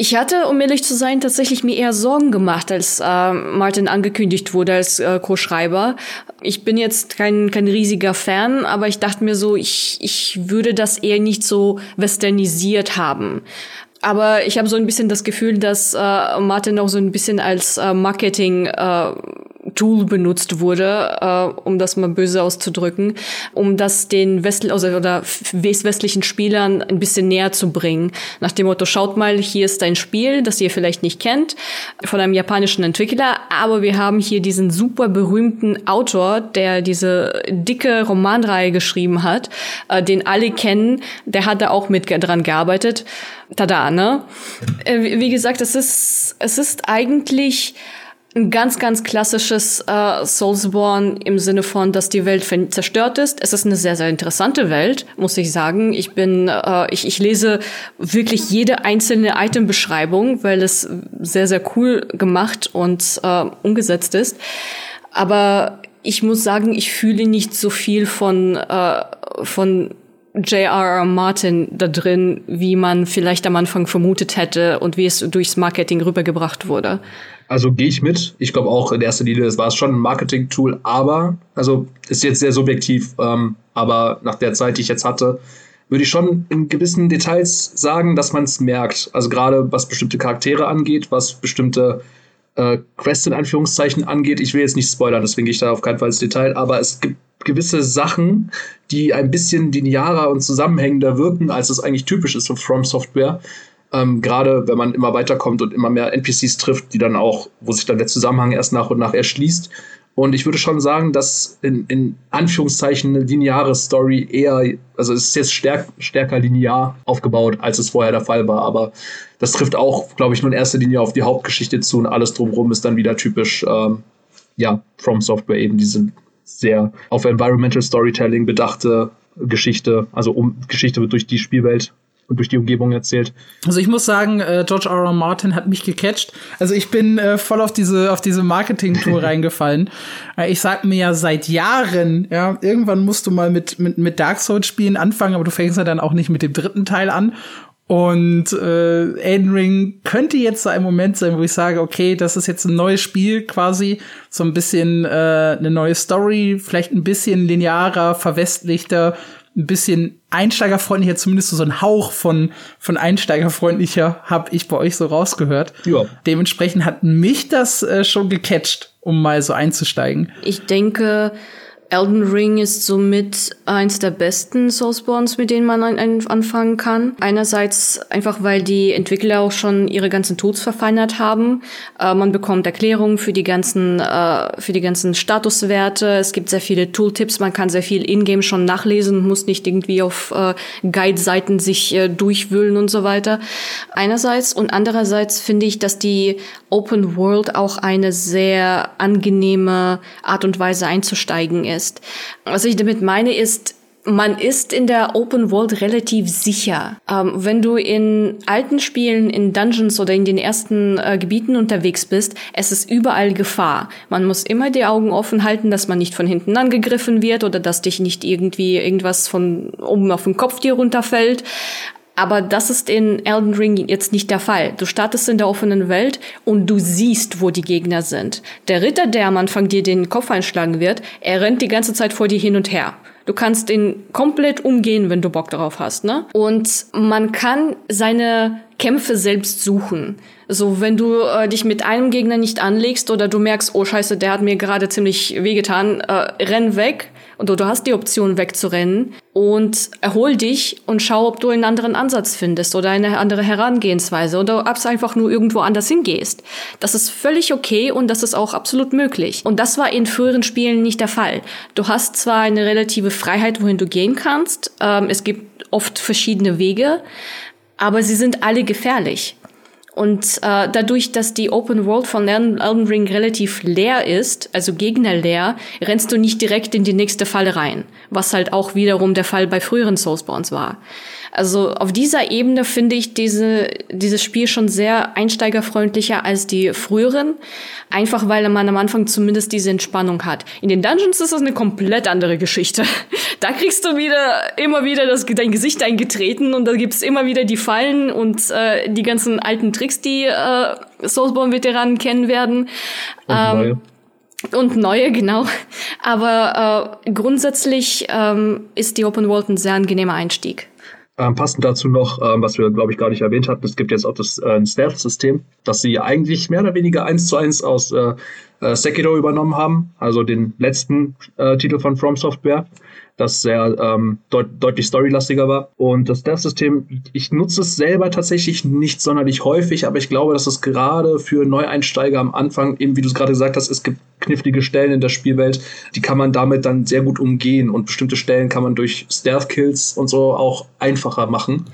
Ich hatte, um ehrlich zu sein, tatsächlich mir eher Sorgen gemacht, als äh, Martin angekündigt wurde als äh, Co-Schreiber. Ich bin jetzt kein, kein riesiger Fan, aber ich dachte mir so, ich, ich würde das eher nicht so westernisiert haben. Aber ich habe so ein bisschen das Gefühl, dass äh, Martin auch so ein bisschen als äh, Marketing äh, Tool benutzt wurde, äh, um das mal böse auszudrücken, um das den West also, oder westlichen Spielern ein bisschen näher zu bringen. Nach dem Motto, schaut mal, hier ist ein Spiel, das ihr vielleicht nicht kennt, von einem japanischen Entwickler, aber wir haben hier diesen super berühmten Autor, der diese dicke Romanreihe geschrieben hat, äh, den alle kennen, der hat da auch mit dran gearbeitet. Tada, ne? Äh, wie gesagt, es ist, es ist eigentlich ein ganz, ganz klassisches äh, Soulsborne im Sinne von, dass die Welt zerstört ist. Es ist eine sehr, sehr interessante Welt, muss ich sagen. Ich bin, äh, ich, ich lese wirklich jede einzelne Itembeschreibung, weil es sehr, sehr cool gemacht und äh, umgesetzt ist. Aber ich muss sagen, ich fühle nicht so viel von, äh, von J.R.R. Martin da drin, wie man vielleicht am Anfang vermutet hätte und wie es durchs Marketing rübergebracht wurde. Also gehe ich mit. Ich glaube auch in erster Linie, es war schon ein Marketing-Tool, aber, also ist jetzt sehr subjektiv, ähm, aber nach der Zeit, die ich jetzt hatte, würde ich schon in gewissen Details sagen, dass man es merkt. Also gerade was bestimmte Charaktere angeht, was bestimmte äh, Quests in Anführungszeichen angeht. Ich will jetzt nicht spoilern, deswegen gehe ich da auf keinen Fall ins Detail, aber es gibt gewisse Sachen, die ein bisschen linearer und zusammenhängender wirken, als es eigentlich typisch ist für From Software. Ähm, Gerade wenn man immer weiterkommt und immer mehr NPCs trifft, die dann auch, wo sich dann der Zusammenhang erst nach und nach erschließt. Und ich würde schon sagen, dass in, in Anführungszeichen eine lineare Story eher, also es ist jetzt stärk, stärker linear aufgebaut, als es vorher der Fall war. Aber das trifft auch, glaube ich, nur in erster Linie auf die Hauptgeschichte zu und alles drumherum ist dann wieder typisch, ähm, ja, From Software eben diese sehr auf Environmental Storytelling bedachte Geschichte, also um Geschichte wird durch die Spielwelt und durch die Umgebung erzählt. Also ich muss sagen, äh, George R. R. Martin hat mich gecatcht. Also ich bin äh, voll auf diese auf diese Marketing-Tour <laughs> reingefallen. Äh, ich sag mir ja seit Jahren, ja, irgendwann musst du mal mit mit mit Dark Souls Spielen anfangen, aber du fängst ja dann auch nicht mit dem dritten Teil an. Und äh, Elden Ring könnte jetzt so ein Moment sein, wo ich sage, okay, das ist jetzt ein neues Spiel quasi, so ein bisschen äh, eine neue Story, vielleicht ein bisschen linearer, verwestlichter, ein bisschen einsteigerfreundlicher, zumindest so ein Hauch von, von einsteigerfreundlicher habe ich bei euch so rausgehört. Ja. Dementsprechend hat mich das äh, schon gecatcht, um mal so einzusteigen. Ich denke, Elden Ring ist somit eins der besten Soulsborns, mit denen man ein, anfangen kann. Einerseits einfach, weil die Entwickler auch schon ihre ganzen Tools verfeinert haben. Äh, man bekommt Erklärungen für die ganzen, äh, für die ganzen Statuswerte. Es gibt sehr viele Tooltips. Man kann sehr viel in-game schon nachlesen, muss nicht irgendwie auf äh, Guide-Seiten sich äh, durchwühlen und so weiter. Einerseits und andererseits finde ich, dass die Open World auch eine sehr angenehme Art und Weise einzusteigen ist. Was ich damit meine ist, man ist in der Open World relativ sicher. Ähm, wenn du in alten Spielen, in Dungeons oder in den ersten äh, Gebieten unterwegs bist, es ist überall Gefahr. Man muss immer die Augen offen halten, dass man nicht von hinten angegriffen wird oder dass dich nicht irgendwie irgendwas von oben auf den Kopf dir runterfällt. Aber das ist in Elden Ring jetzt nicht der Fall. Du startest in der offenen Welt und du siehst, wo die Gegner sind. Der Ritter, der am Anfang dir den Kopf einschlagen wird, er rennt die ganze Zeit vor dir hin und her. Du kannst ihn komplett umgehen, wenn du Bock darauf hast, ne? Und man kann seine Kämpfe selbst suchen. So, wenn du äh, dich mit einem Gegner nicht anlegst oder du merkst, oh Scheiße, der hat mir gerade ziemlich wehgetan, äh, renn weg Und du hast die Option wegzurennen und erhol dich und schau, ob du einen anderen Ansatz findest oder eine andere Herangehensweise oder ob du einfach nur irgendwo anders hingehst. Das ist völlig okay und das ist auch absolut möglich. Und das war in früheren Spielen nicht der Fall. Du hast zwar eine relative Freiheit, wohin du gehen kannst. Ähm, es gibt oft verschiedene Wege, aber sie sind alle gefährlich. Und äh, dadurch, dass die Open World von Elden Ring relativ leer ist, also gegnerleer, rennst du nicht direkt in die nächste Falle rein, was halt auch wiederum der Fall bei früheren Soulspawns war. Also auf dieser Ebene finde ich diese, dieses Spiel schon sehr einsteigerfreundlicher als die früheren. Einfach weil man am Anfang zumindest diese Entspannung hat. In den Dungeons ist das eine komplett andere Geschichte. <laughs> Da kriegst du wieder immer wieder das, dein Gesicht eingetreten und da gibt's immer wieder die Fallen und äh, die ganzen alten Tricks, die äh, Soulsborne-Veteranen kennen werden. Und ähm, neue. Und neue, genau. Aber äh, grundsätzlich ähm, ist die Open World ein sehr angenehmer Einstieg. Ähm, passend dazu noch, ähm, was wir, glaube ich, gar nicht erwähnt hatten, es gibt jetzt auch das äh, Stealth-System, das sie eigentlich mehr oder weniger eins zu eins aus äh, äh, Sekiro übernommen haben, also den letzten äh, Titel von From Software das sehr ähm, deut deutlich storylastiger war. Und das Dev-System, ich nutze es selber tatsächlich nicht sonderlich häufig, aber ich glaube, dass es gerade für Neueinsteiger am Anfang, eben wie du es gerade gesagt hast, es gibt knifflige Stellen in der Spielwelt, die kann man damit dann sehr gut umgehen und bestimmte Stellen kann man durch Stealth-Kills und so auch einfacher machen.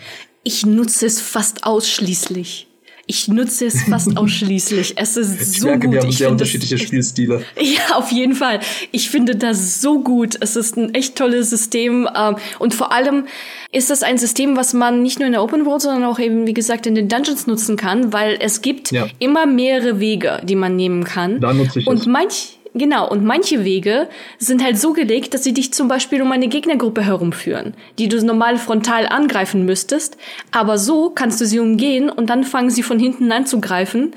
Ich nutze es fast ausschließlich. Ich nutze es fast <laughs> ausschließlich. Es ist ich so merke, gut. Wir haben sehr unterschiedliche echt, Spielstile. <laughs> Ja, auf jeden Fall. Ich finde das so gut. Es ist ein echt tolles System. Ähm, und vor allem ist das ein System, was man nicht nur in der Open World, sondern auch eben, wie gesagt, in den Dungeons nutzen kann, weil es gibt ja. immer mehrere Wege, die man nehmen kann. Da nutze ich Und es. manch, Genau, und manche Wege sind halt so gelegt, dass sie dich zum Beispiel um eine Gegnergruppe herumführen, die du normal frontal angreifen müsstest, aber so kannst du sie umgehen und dann fangen sie von hinten an zu greifen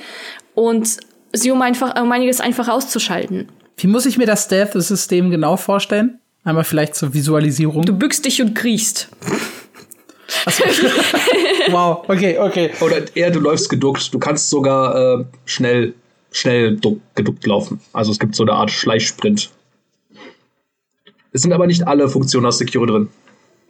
und sie um einfach um einiges einfach auszuschalten. Wie muss ich mir das Stealth-System genau vorstellen? Einmal vielleicht zur Visualisierung. Du bückst dich und kriechst. So. <laughs> wow, okay, okay. Oder eher du läufst geduckt. Du kannst sogar äh, schnell schnell geduckt laufen. Also es gibt so eine Art Schleichsprint. Es sind aber nicht alle Funktionen aus Sekiro drin.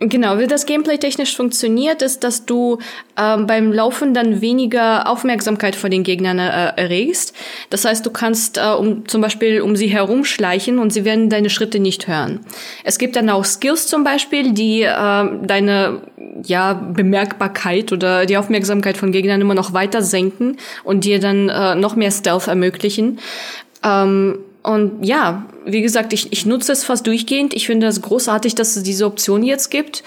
Genau, wie das Gameplay technisch funktioniert, ist, dass du ähm, beim Laufen dann weniger Aufmerksamkeit vor den Gegnern äh, erregst. Das heißt, du kannst äh, um, zum Beispiel um sie herumschleichen und sie werden deine Schritte nicht hören. Es gibt dann auch Skills zum Beispiel, die äh, deine ja, Bemerkbarkeit oder die Aufmerksamkeit von Gegnern immer noch weiter senken und dir dann äh, noch mehr Stealth ermöglichen. Ähm, und ja, wie gesagt, ich, ich nutze es fast durchgehend. Ich finde es großartig, dass es diese Option jetzt gibt.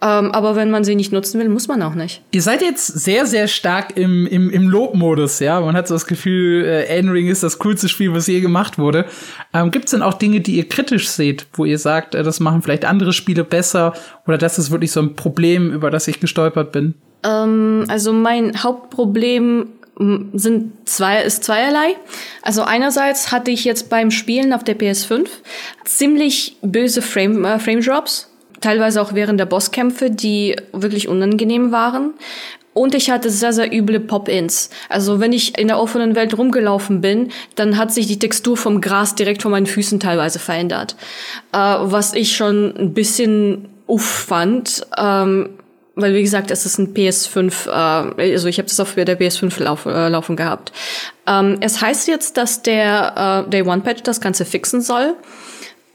Ähm, aber wenn man sie nicht nutzen will, muss man auch nicht. Ihr seid jetzt sehr, sehr stark im, im, im Lobmodus, ja. Man hat so das Gefühl, äh, Elden Ring ist das coolste Spiel, was je gemacht wurde. Ähm, Gibt es denn auch Dinge, die ihr kritisch seht, wo ihr sagt, äh, das machen vielleicht andere Spiele besser oder das ist wirklich so ein Problem, über das ich gestolpert bin? Ähm, also mein Hauptproblem sind zwei, ist zweierlei. Also einerseits hatte ich jetzt beim Spielen auf der PS5 ziemlich böse Frame, äh, Frame Drops, teilweise auch während der Bosskämpfe, die wirklich unangenehm waren. Und ich hatte sehr, sehr üble Pop-ins. Also wenn ich in der offenen Welt rumgelaufen bin, dann hat sich die Textur vom Gras direkt vor meinen Füßen teilweise verändert. Äh, was ich schon ein bisschen uff fand. Ähm, weil wie gesagt, es ist ein PS5, äh, also ich habe das auf der PS5 lauf, äh, laufen gehabt. Ähm, es heißt jetzt, dass der äh, Day One Patch das Ganze fixen soll.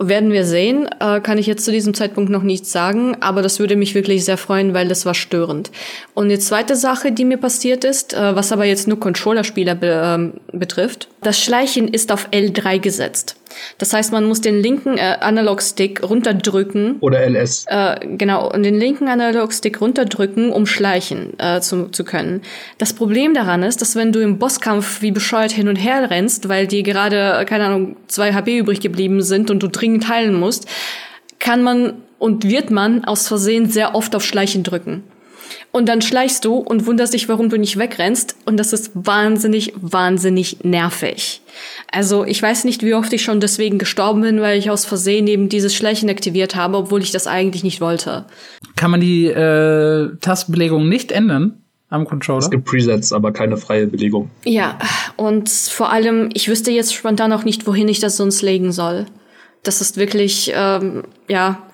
Werden wir sehen, äh, kann ich jetzt zu diesem Zeitpunkt noch nichts sagen, aber das würde mich wirklich sehr freuen, weil das war störend. Und die zweite Sache, die mir passiert ist, äh, was aber jetzt nur Controllerspieler be äh, betrifft, das Schleichen ist auf L3 gesetzt. Das heißt, man muss den linken äh, Analogstick runterdrücken. Oder LS. Äh, genau, und den linken Analogstick runterdrücken, um schleichen äh, zu, zu können. Das Problem daran ist, dass wenn du im Bosskampf wie bescheuert hin und her rennst, weil dir gerade, keine Ahnung, zwei HP übrig geblieben sind und du dringend heilen musst, kann man und wird man aus Versehen sehr oft auf Schleichen drücken. Und dann schleichst du und wunderst dich, warum du nicht wegrennst. Und das ist wahnsinnig, wahnsinnig nervig. Also ich weiß nicht, wie oft ich schon deswegen gestorben bin, weil ich aus Versehen eben dieses Schleichen aktiviert habe, obwohl ich das eigentlich nicht wollte. Kann man die äh, Tastenbelegung nicht ändern? am Controller? Es gibt Presets, aber keine freie Belegung. Ja, und vor allem, ich wüsste jetzt spontan auch nicht, wohin ich das sonst legen soll. Das ist wirklich, ähm, ja,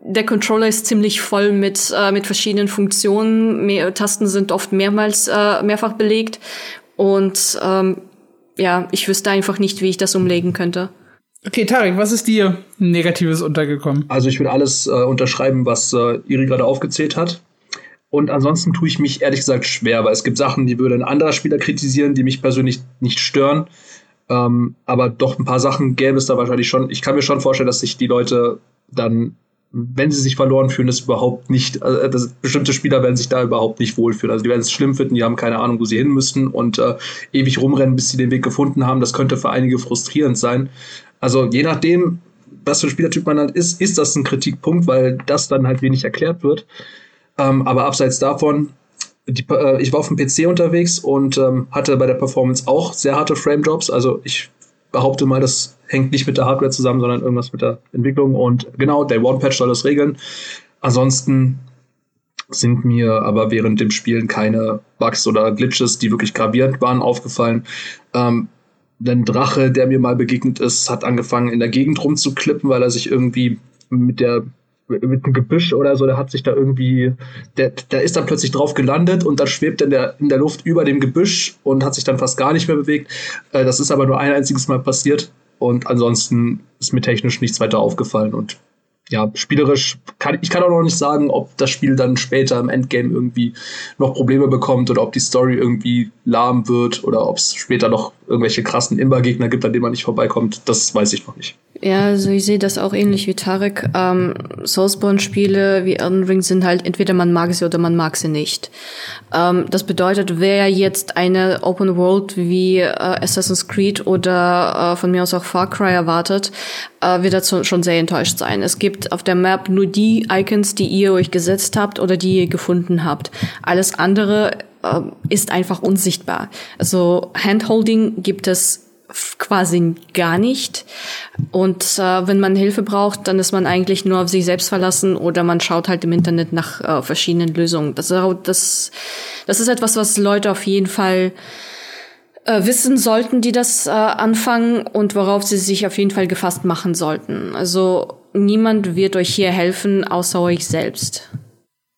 der Controller ist ziemlich voll mit, äh, mit verschiedenen Funktionen. Mehr, Tasten sind oft mehrmals, äh, mehrfach belegt. Und ähm, ja, ich wüsste einfach nicht, wie ich das umlegen könnte. Okay, Tarek, was ist dir Negatives untergekommen? Also ich würde alles äh, unterschreiben, was äh, Iri gerade aufgezählt hat. Und ansonsten tue ich mich ehrlich gesagt schwer, weil es gibt Sachen, die würde ein anderer Spieler kritisieren, die mich persönlich nicht stören. Ähm, aber doch ein paar Sachen gäbe es da wahrscheinlich schon. Ich kann mir schon vorstellen, dass sich die Leute dann, wenn sie sich verloren fühlen, das überhaupt nicht, äh, das, bestimmte Spieler werden sich da überhaupt nicht wohlfühlen. Also die werden es schlimm finden, die haben keine Ahnung, wo sie hin müssen und äh, ewig rumrennen, bis sie den Weg gefunden haben. Das könnte für einige frustrierend sein. Also je nachdem, was für ein Spielertyp man dann ist, ist das ein Kritikpunkt, weil das dann halt wenig erklärt wird. Ähm, aber abseits davon, die, äh, ich war auf dem PC unterwegs und ähm, hatte bei der Performance auch sehr harte Frame-Drops. Also ich behaupte mal, das hängt nicht mit der Hardware zusammen, sondern irgendwas mit der Entwicklung. Und genau, Day One Patch soll das regeln. Ansonsten sind mir aber während dem Spielen keine Bugs oder Glitches, die wirklich gravierend waren, aufgefallen. Ähm, ein Drache, der mir mal begegnet ist, hat angefangen in der Gegend rumzuklippen, weil er sich irgendwie mit der mit einem Gebüsch oder so, der hat sich da irgendwie, der, der ist dann plötzlich drauf gelandet und dann schwebt er in der, in der Luft über dem Gebüsch und hat sich dann fast gar nicht mehr bewegt. Äh, das ist aber nur ein einziges Mal passiert und ansonsten ist mir technisch nichts weiter aufgefallen und ja, spielerisch kann ich kann auch noch nicht sagen, ob das Spiel dann später im Endgame irgendwie noch Probleme bekommt oder ob die Story irgendwie lahm wird oder ob es später noch irgendwelche krassen Imba-Gegner gibt, an denen man nicht vorbeikommt. Das weiß ich noch nicht. Ja, also ich sehe das auch ähnlich wie Tarek. Ähm, Soulsborne-Spiele wie Elden Ring sind halt entweder man mag sie oder man mag sie nicht. Ähm, das bedeutet, wer jetzt eine Open World wie äh, Assassin's Creed oder äh, von mir aus auch Far Cry erwartet, äh, wird dazu schon sehr enttäuscht sein. Es gibt auf der Map nur die Icons, die ihr euch gesetzt habt oder die ihr gefunden habt. Alles andere äh, ist einfach unsichtbar. Also Handholding gibt es quasi gar nicht. Und äh, wenn man Hilfe braucht, dann ist man eigentlich nur auf sich selbst verlassen oder man schaut halt im Internet nach äh, verschiedenen Lösungen. Das, das, das ist etwas, was Leute auf jeden Fall äh, wissen sollten, die das äh, anfangen und worauf sie sich auf jeden Fall gefasst machen sollten. Also niemand wird euch hier helfen, außer euch selbst.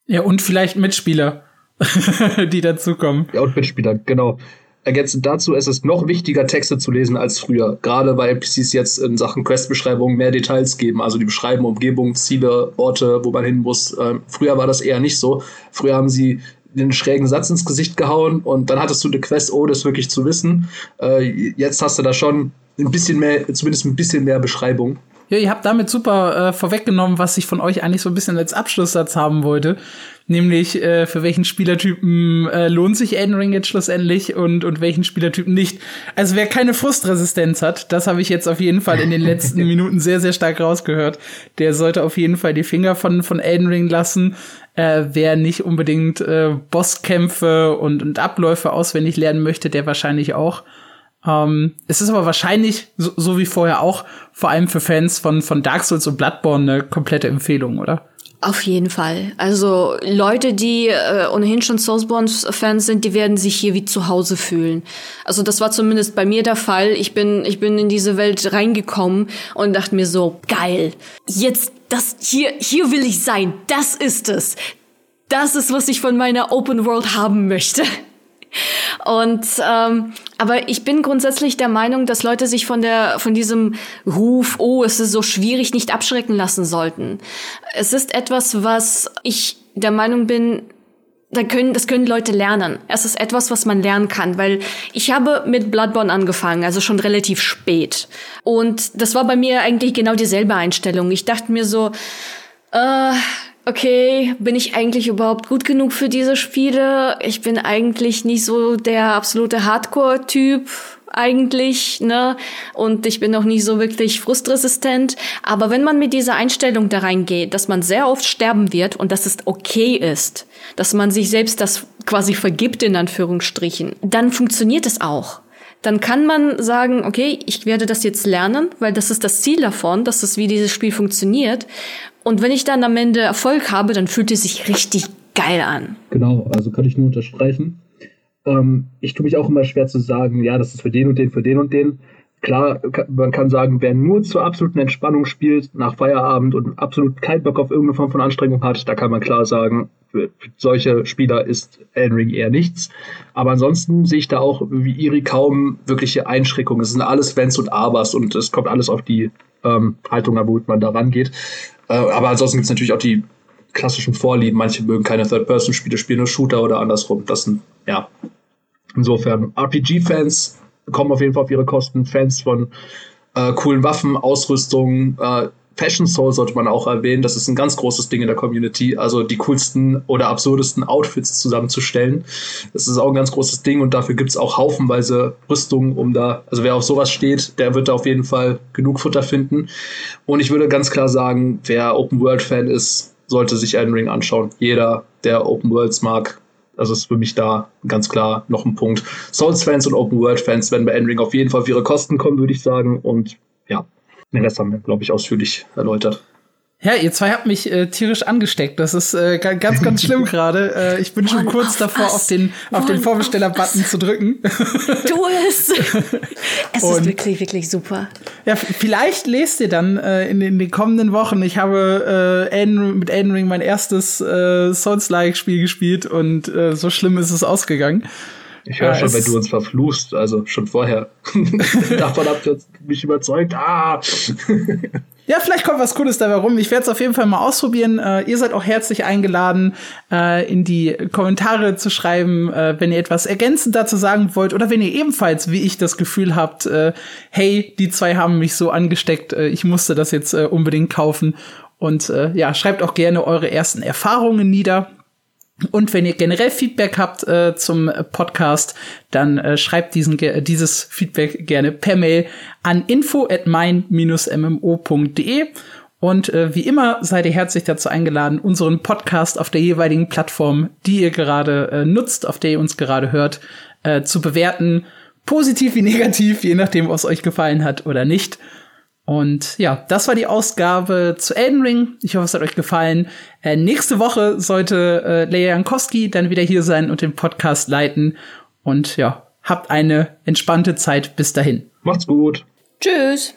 Ja, und vielleicht Mitspieler, <laughs> die dazukommen. Ja, und Mitspieler, genau. Ergänzend dazu ist es noch wichtiger, Texte zu lesen als früher. Gerade weil NPCs jetzt in Sachen Questbeschreibung mehr Details geben. Also die beschreiben Umgebung, Ziele, Orte, wo man hin muss. Ähm, früher war das eher nicht so. Früher haben sie den schrägen Satz ins Gesicht gehauen und dann hattest du eine Quest, oh, das wirklich zu wissen. Äh, jetzt hast du da schon ein bisschen mehr, zumindest ein bisschen mehr Beschreibung. Ja, ihr habt damit super äh, vorweggenommen, was ich von euch eigentlich so ein bisschen als Abschlusssatz haben wollte. Nämlich, äh, für welchen Spielertypen äh, lohnt sich Elden Ring jetzt schlussendlich und, und welchen Spielertypen nicht. Also wer keine Frustresistenz hat, das habe ich jetzt auf jeden Fall in den letzten <laughs> Minuten sehr, sehr stark rausgehört. Der sollte auf jeden Fall die Finger von, von Elden Ring lassen. Äh, wer nicht unbedingt äh, Bosskämpfe und, und Abläufe auswendig lernen möchte, der wahrscheinlich auch. Ähm, es ist aber wahrscheinlich, so, so wie vorher auch, vor allem für Fans von, von Dark Souls und Bloodborne eine komplette Empfehlung, oder? Auf jeden Fall. Also Leute, die äh, ohnehin schon Soulsborne-Fans sind, die werden sich hier wie zu Hause fühlen. Also das war zumindest bei mir der Fall. Ich bin, ich bin in diese Welt reingekommen und dachte mir so, geil, jetzt, das, hier, hier will ich sein. Das ist es. Das ist, was ich von meiner Open World haben möchte. Und ähm, aber ich bin grundsätzlich der Meinung, dass Leute sich von der von diesem Ruf, oh, es ist so schwierig, nicht abschrecken lassen sollten. Es ist etwas, was ich der Meinung bin, da können, das können Leute lernen. Es ist etwas, was man lernen kann, weil ich habe mit Bloodborne angefangen, also schon relativ spät. Und das war bei mir eigentlich genau dieselbe Einstellung. Ich dachte mir so, äh, okay, bin ich eigentlich überhaupt gut genug für diese Spiele? Ich bin eigentlich nicht so der absolute Hardcore-Typ eigentlich, ne? Und ich bin auch nicht so wirklich frustresistent. Aber wenn man mit dieser Einstellung da reingeht, dass man sehr oft sterben wird und dass es okay ist, dass man sich selbst das quasi vergibt, in Anführungsstrichen, dann funktioniert es auch dann kann man sagen, okay, ich werde das jetzt lernen, weil das ist das Ziel davon, dass es wie dieses Spiel funktioniert. Und wenn ich dann am Ende Erfolg habe, dann fühlt es sich richtig geil an. Genau, also kann ich nur unterstreichen. Ähm, ich tue mich auch immer schwer zu sagen, ja, das ist für den und den, für den und den. Klar, man kann sagen, wer nur zur absoluten Entspannung spielt, nach Feierabend und absolut keinen Bock auf irgendeine Form von Anstrengung hat, da kann man klar sagen, für solche Spieler ist Elden Ring eher nichts. Aber ansonsten sehe ich da auch wie Iri kaum wirkliche Einschränkungen. Es sind alles Wenns und Abers und es kommt alles auf die ähm, Haltung an, wo man da rangeht. Äh, aber ansonsten gibt es natürlich auch die klassischen Vorlieben. Manche mögen keine Third-Person-Spiele, spielen nur Shooter oder andersrum. Das sind, ja, insofern RPG-Fans kommen auf jeden Fall auf ihre Kosten. Fans von äh, coolen Waffen, Ausrüstung, äh, Fashion Soul sollte man auch erwähnen. Das ist ein ganz großes Ding in der Community. Also die coolsten oder absurdesten Outfits zusammenzustellen. Das ist auch ein ganz großes Ding und dafür gibt es auch haufenweise Rüstungen, um da, also wer auf sowas steht, der wird da auf jeden Fall genug Futter finden. Und ich würde ganz klar sagen, wer Open World Fan ist, sollte sich Elden Ring anschauen. Jeder, der Open Worlds mag, also ist für mich da ganz klar noch ein Punkt. Souls-Fans und Open-World-Fans werden bei Endring auf jeden Fall auf ihre Kosten kommen, würde ich sagen. Und ja, den Rest haben wir, glaube ich, ausführlich erläutert. Ja, ihr zwei habt mich äh, tierisch angesteckt. Das ist äh, ganz, ganz schlimm <laughs> gerade. Äh, ich bin schon kurz davor, was? auf den, auf den Vorbesteller-Button zu drücken. <laughs> Tu es! es Und, ist wirklich, wirklich super. Ja, vielleicht lest ihr dann äh, in, in den kommenden Wochen. Ich habe äh, Elden, mit Elden Ring mein erstes äh, Souls-like-Spiel gespielt und äh, so schlimm ist es ausgegangen. Ich höre ja, schon, wenn du uns verfluchst, also schon vorher. <laughs> Davon habt ihr mich überzeugt. Ah! <laughs> Ja, vielleicht kommt was Cooles dabei rum. Ich werde es auf jeden Fall mal ausprobieren. Äh, ihr seid auch herzlich eingeladen, äh, in die Kommentare zu schreiben, äh, wenn ihr etwas ergänzend dazu sagen wollt oder wenn ihr ebenfalls, wie ich, das Gefühl habt, äh, hey, die zwei haben mich so angesteckt, äh, ich musste das jetzt äh, unbedingt kaufen. Und ja, schreibt auch gerne eure ersten Erfahrungen nieder. Und wenn ihr generell Feedback habt äh, zum Podcast, dann äh, schreibt diesen, dieses Feedback gerne per Mail an info at mein-mmo.de. Und äh, wie immer seid ihr herzlich dazu eingeladen, unseren Podcast auf der jeweiligen Plattform, die ihr gerade äh, nutzt, auf der ihr uns gerade hört, äh, zu bewerten. Positiv wie negativ, je nachdem, was euch gefallen hat oder nicht. Und ja, das war die Ausgabe zu Elden Ring. Ich hoffe, es hat euch gefallen. Äh, nächste Woche sollte äh, Leia Jankowski dann wieder hier sein und den Podcast leiten. Und ja, habt eine entspannte Zeit bis dahin. Macht's gut. Tschüss.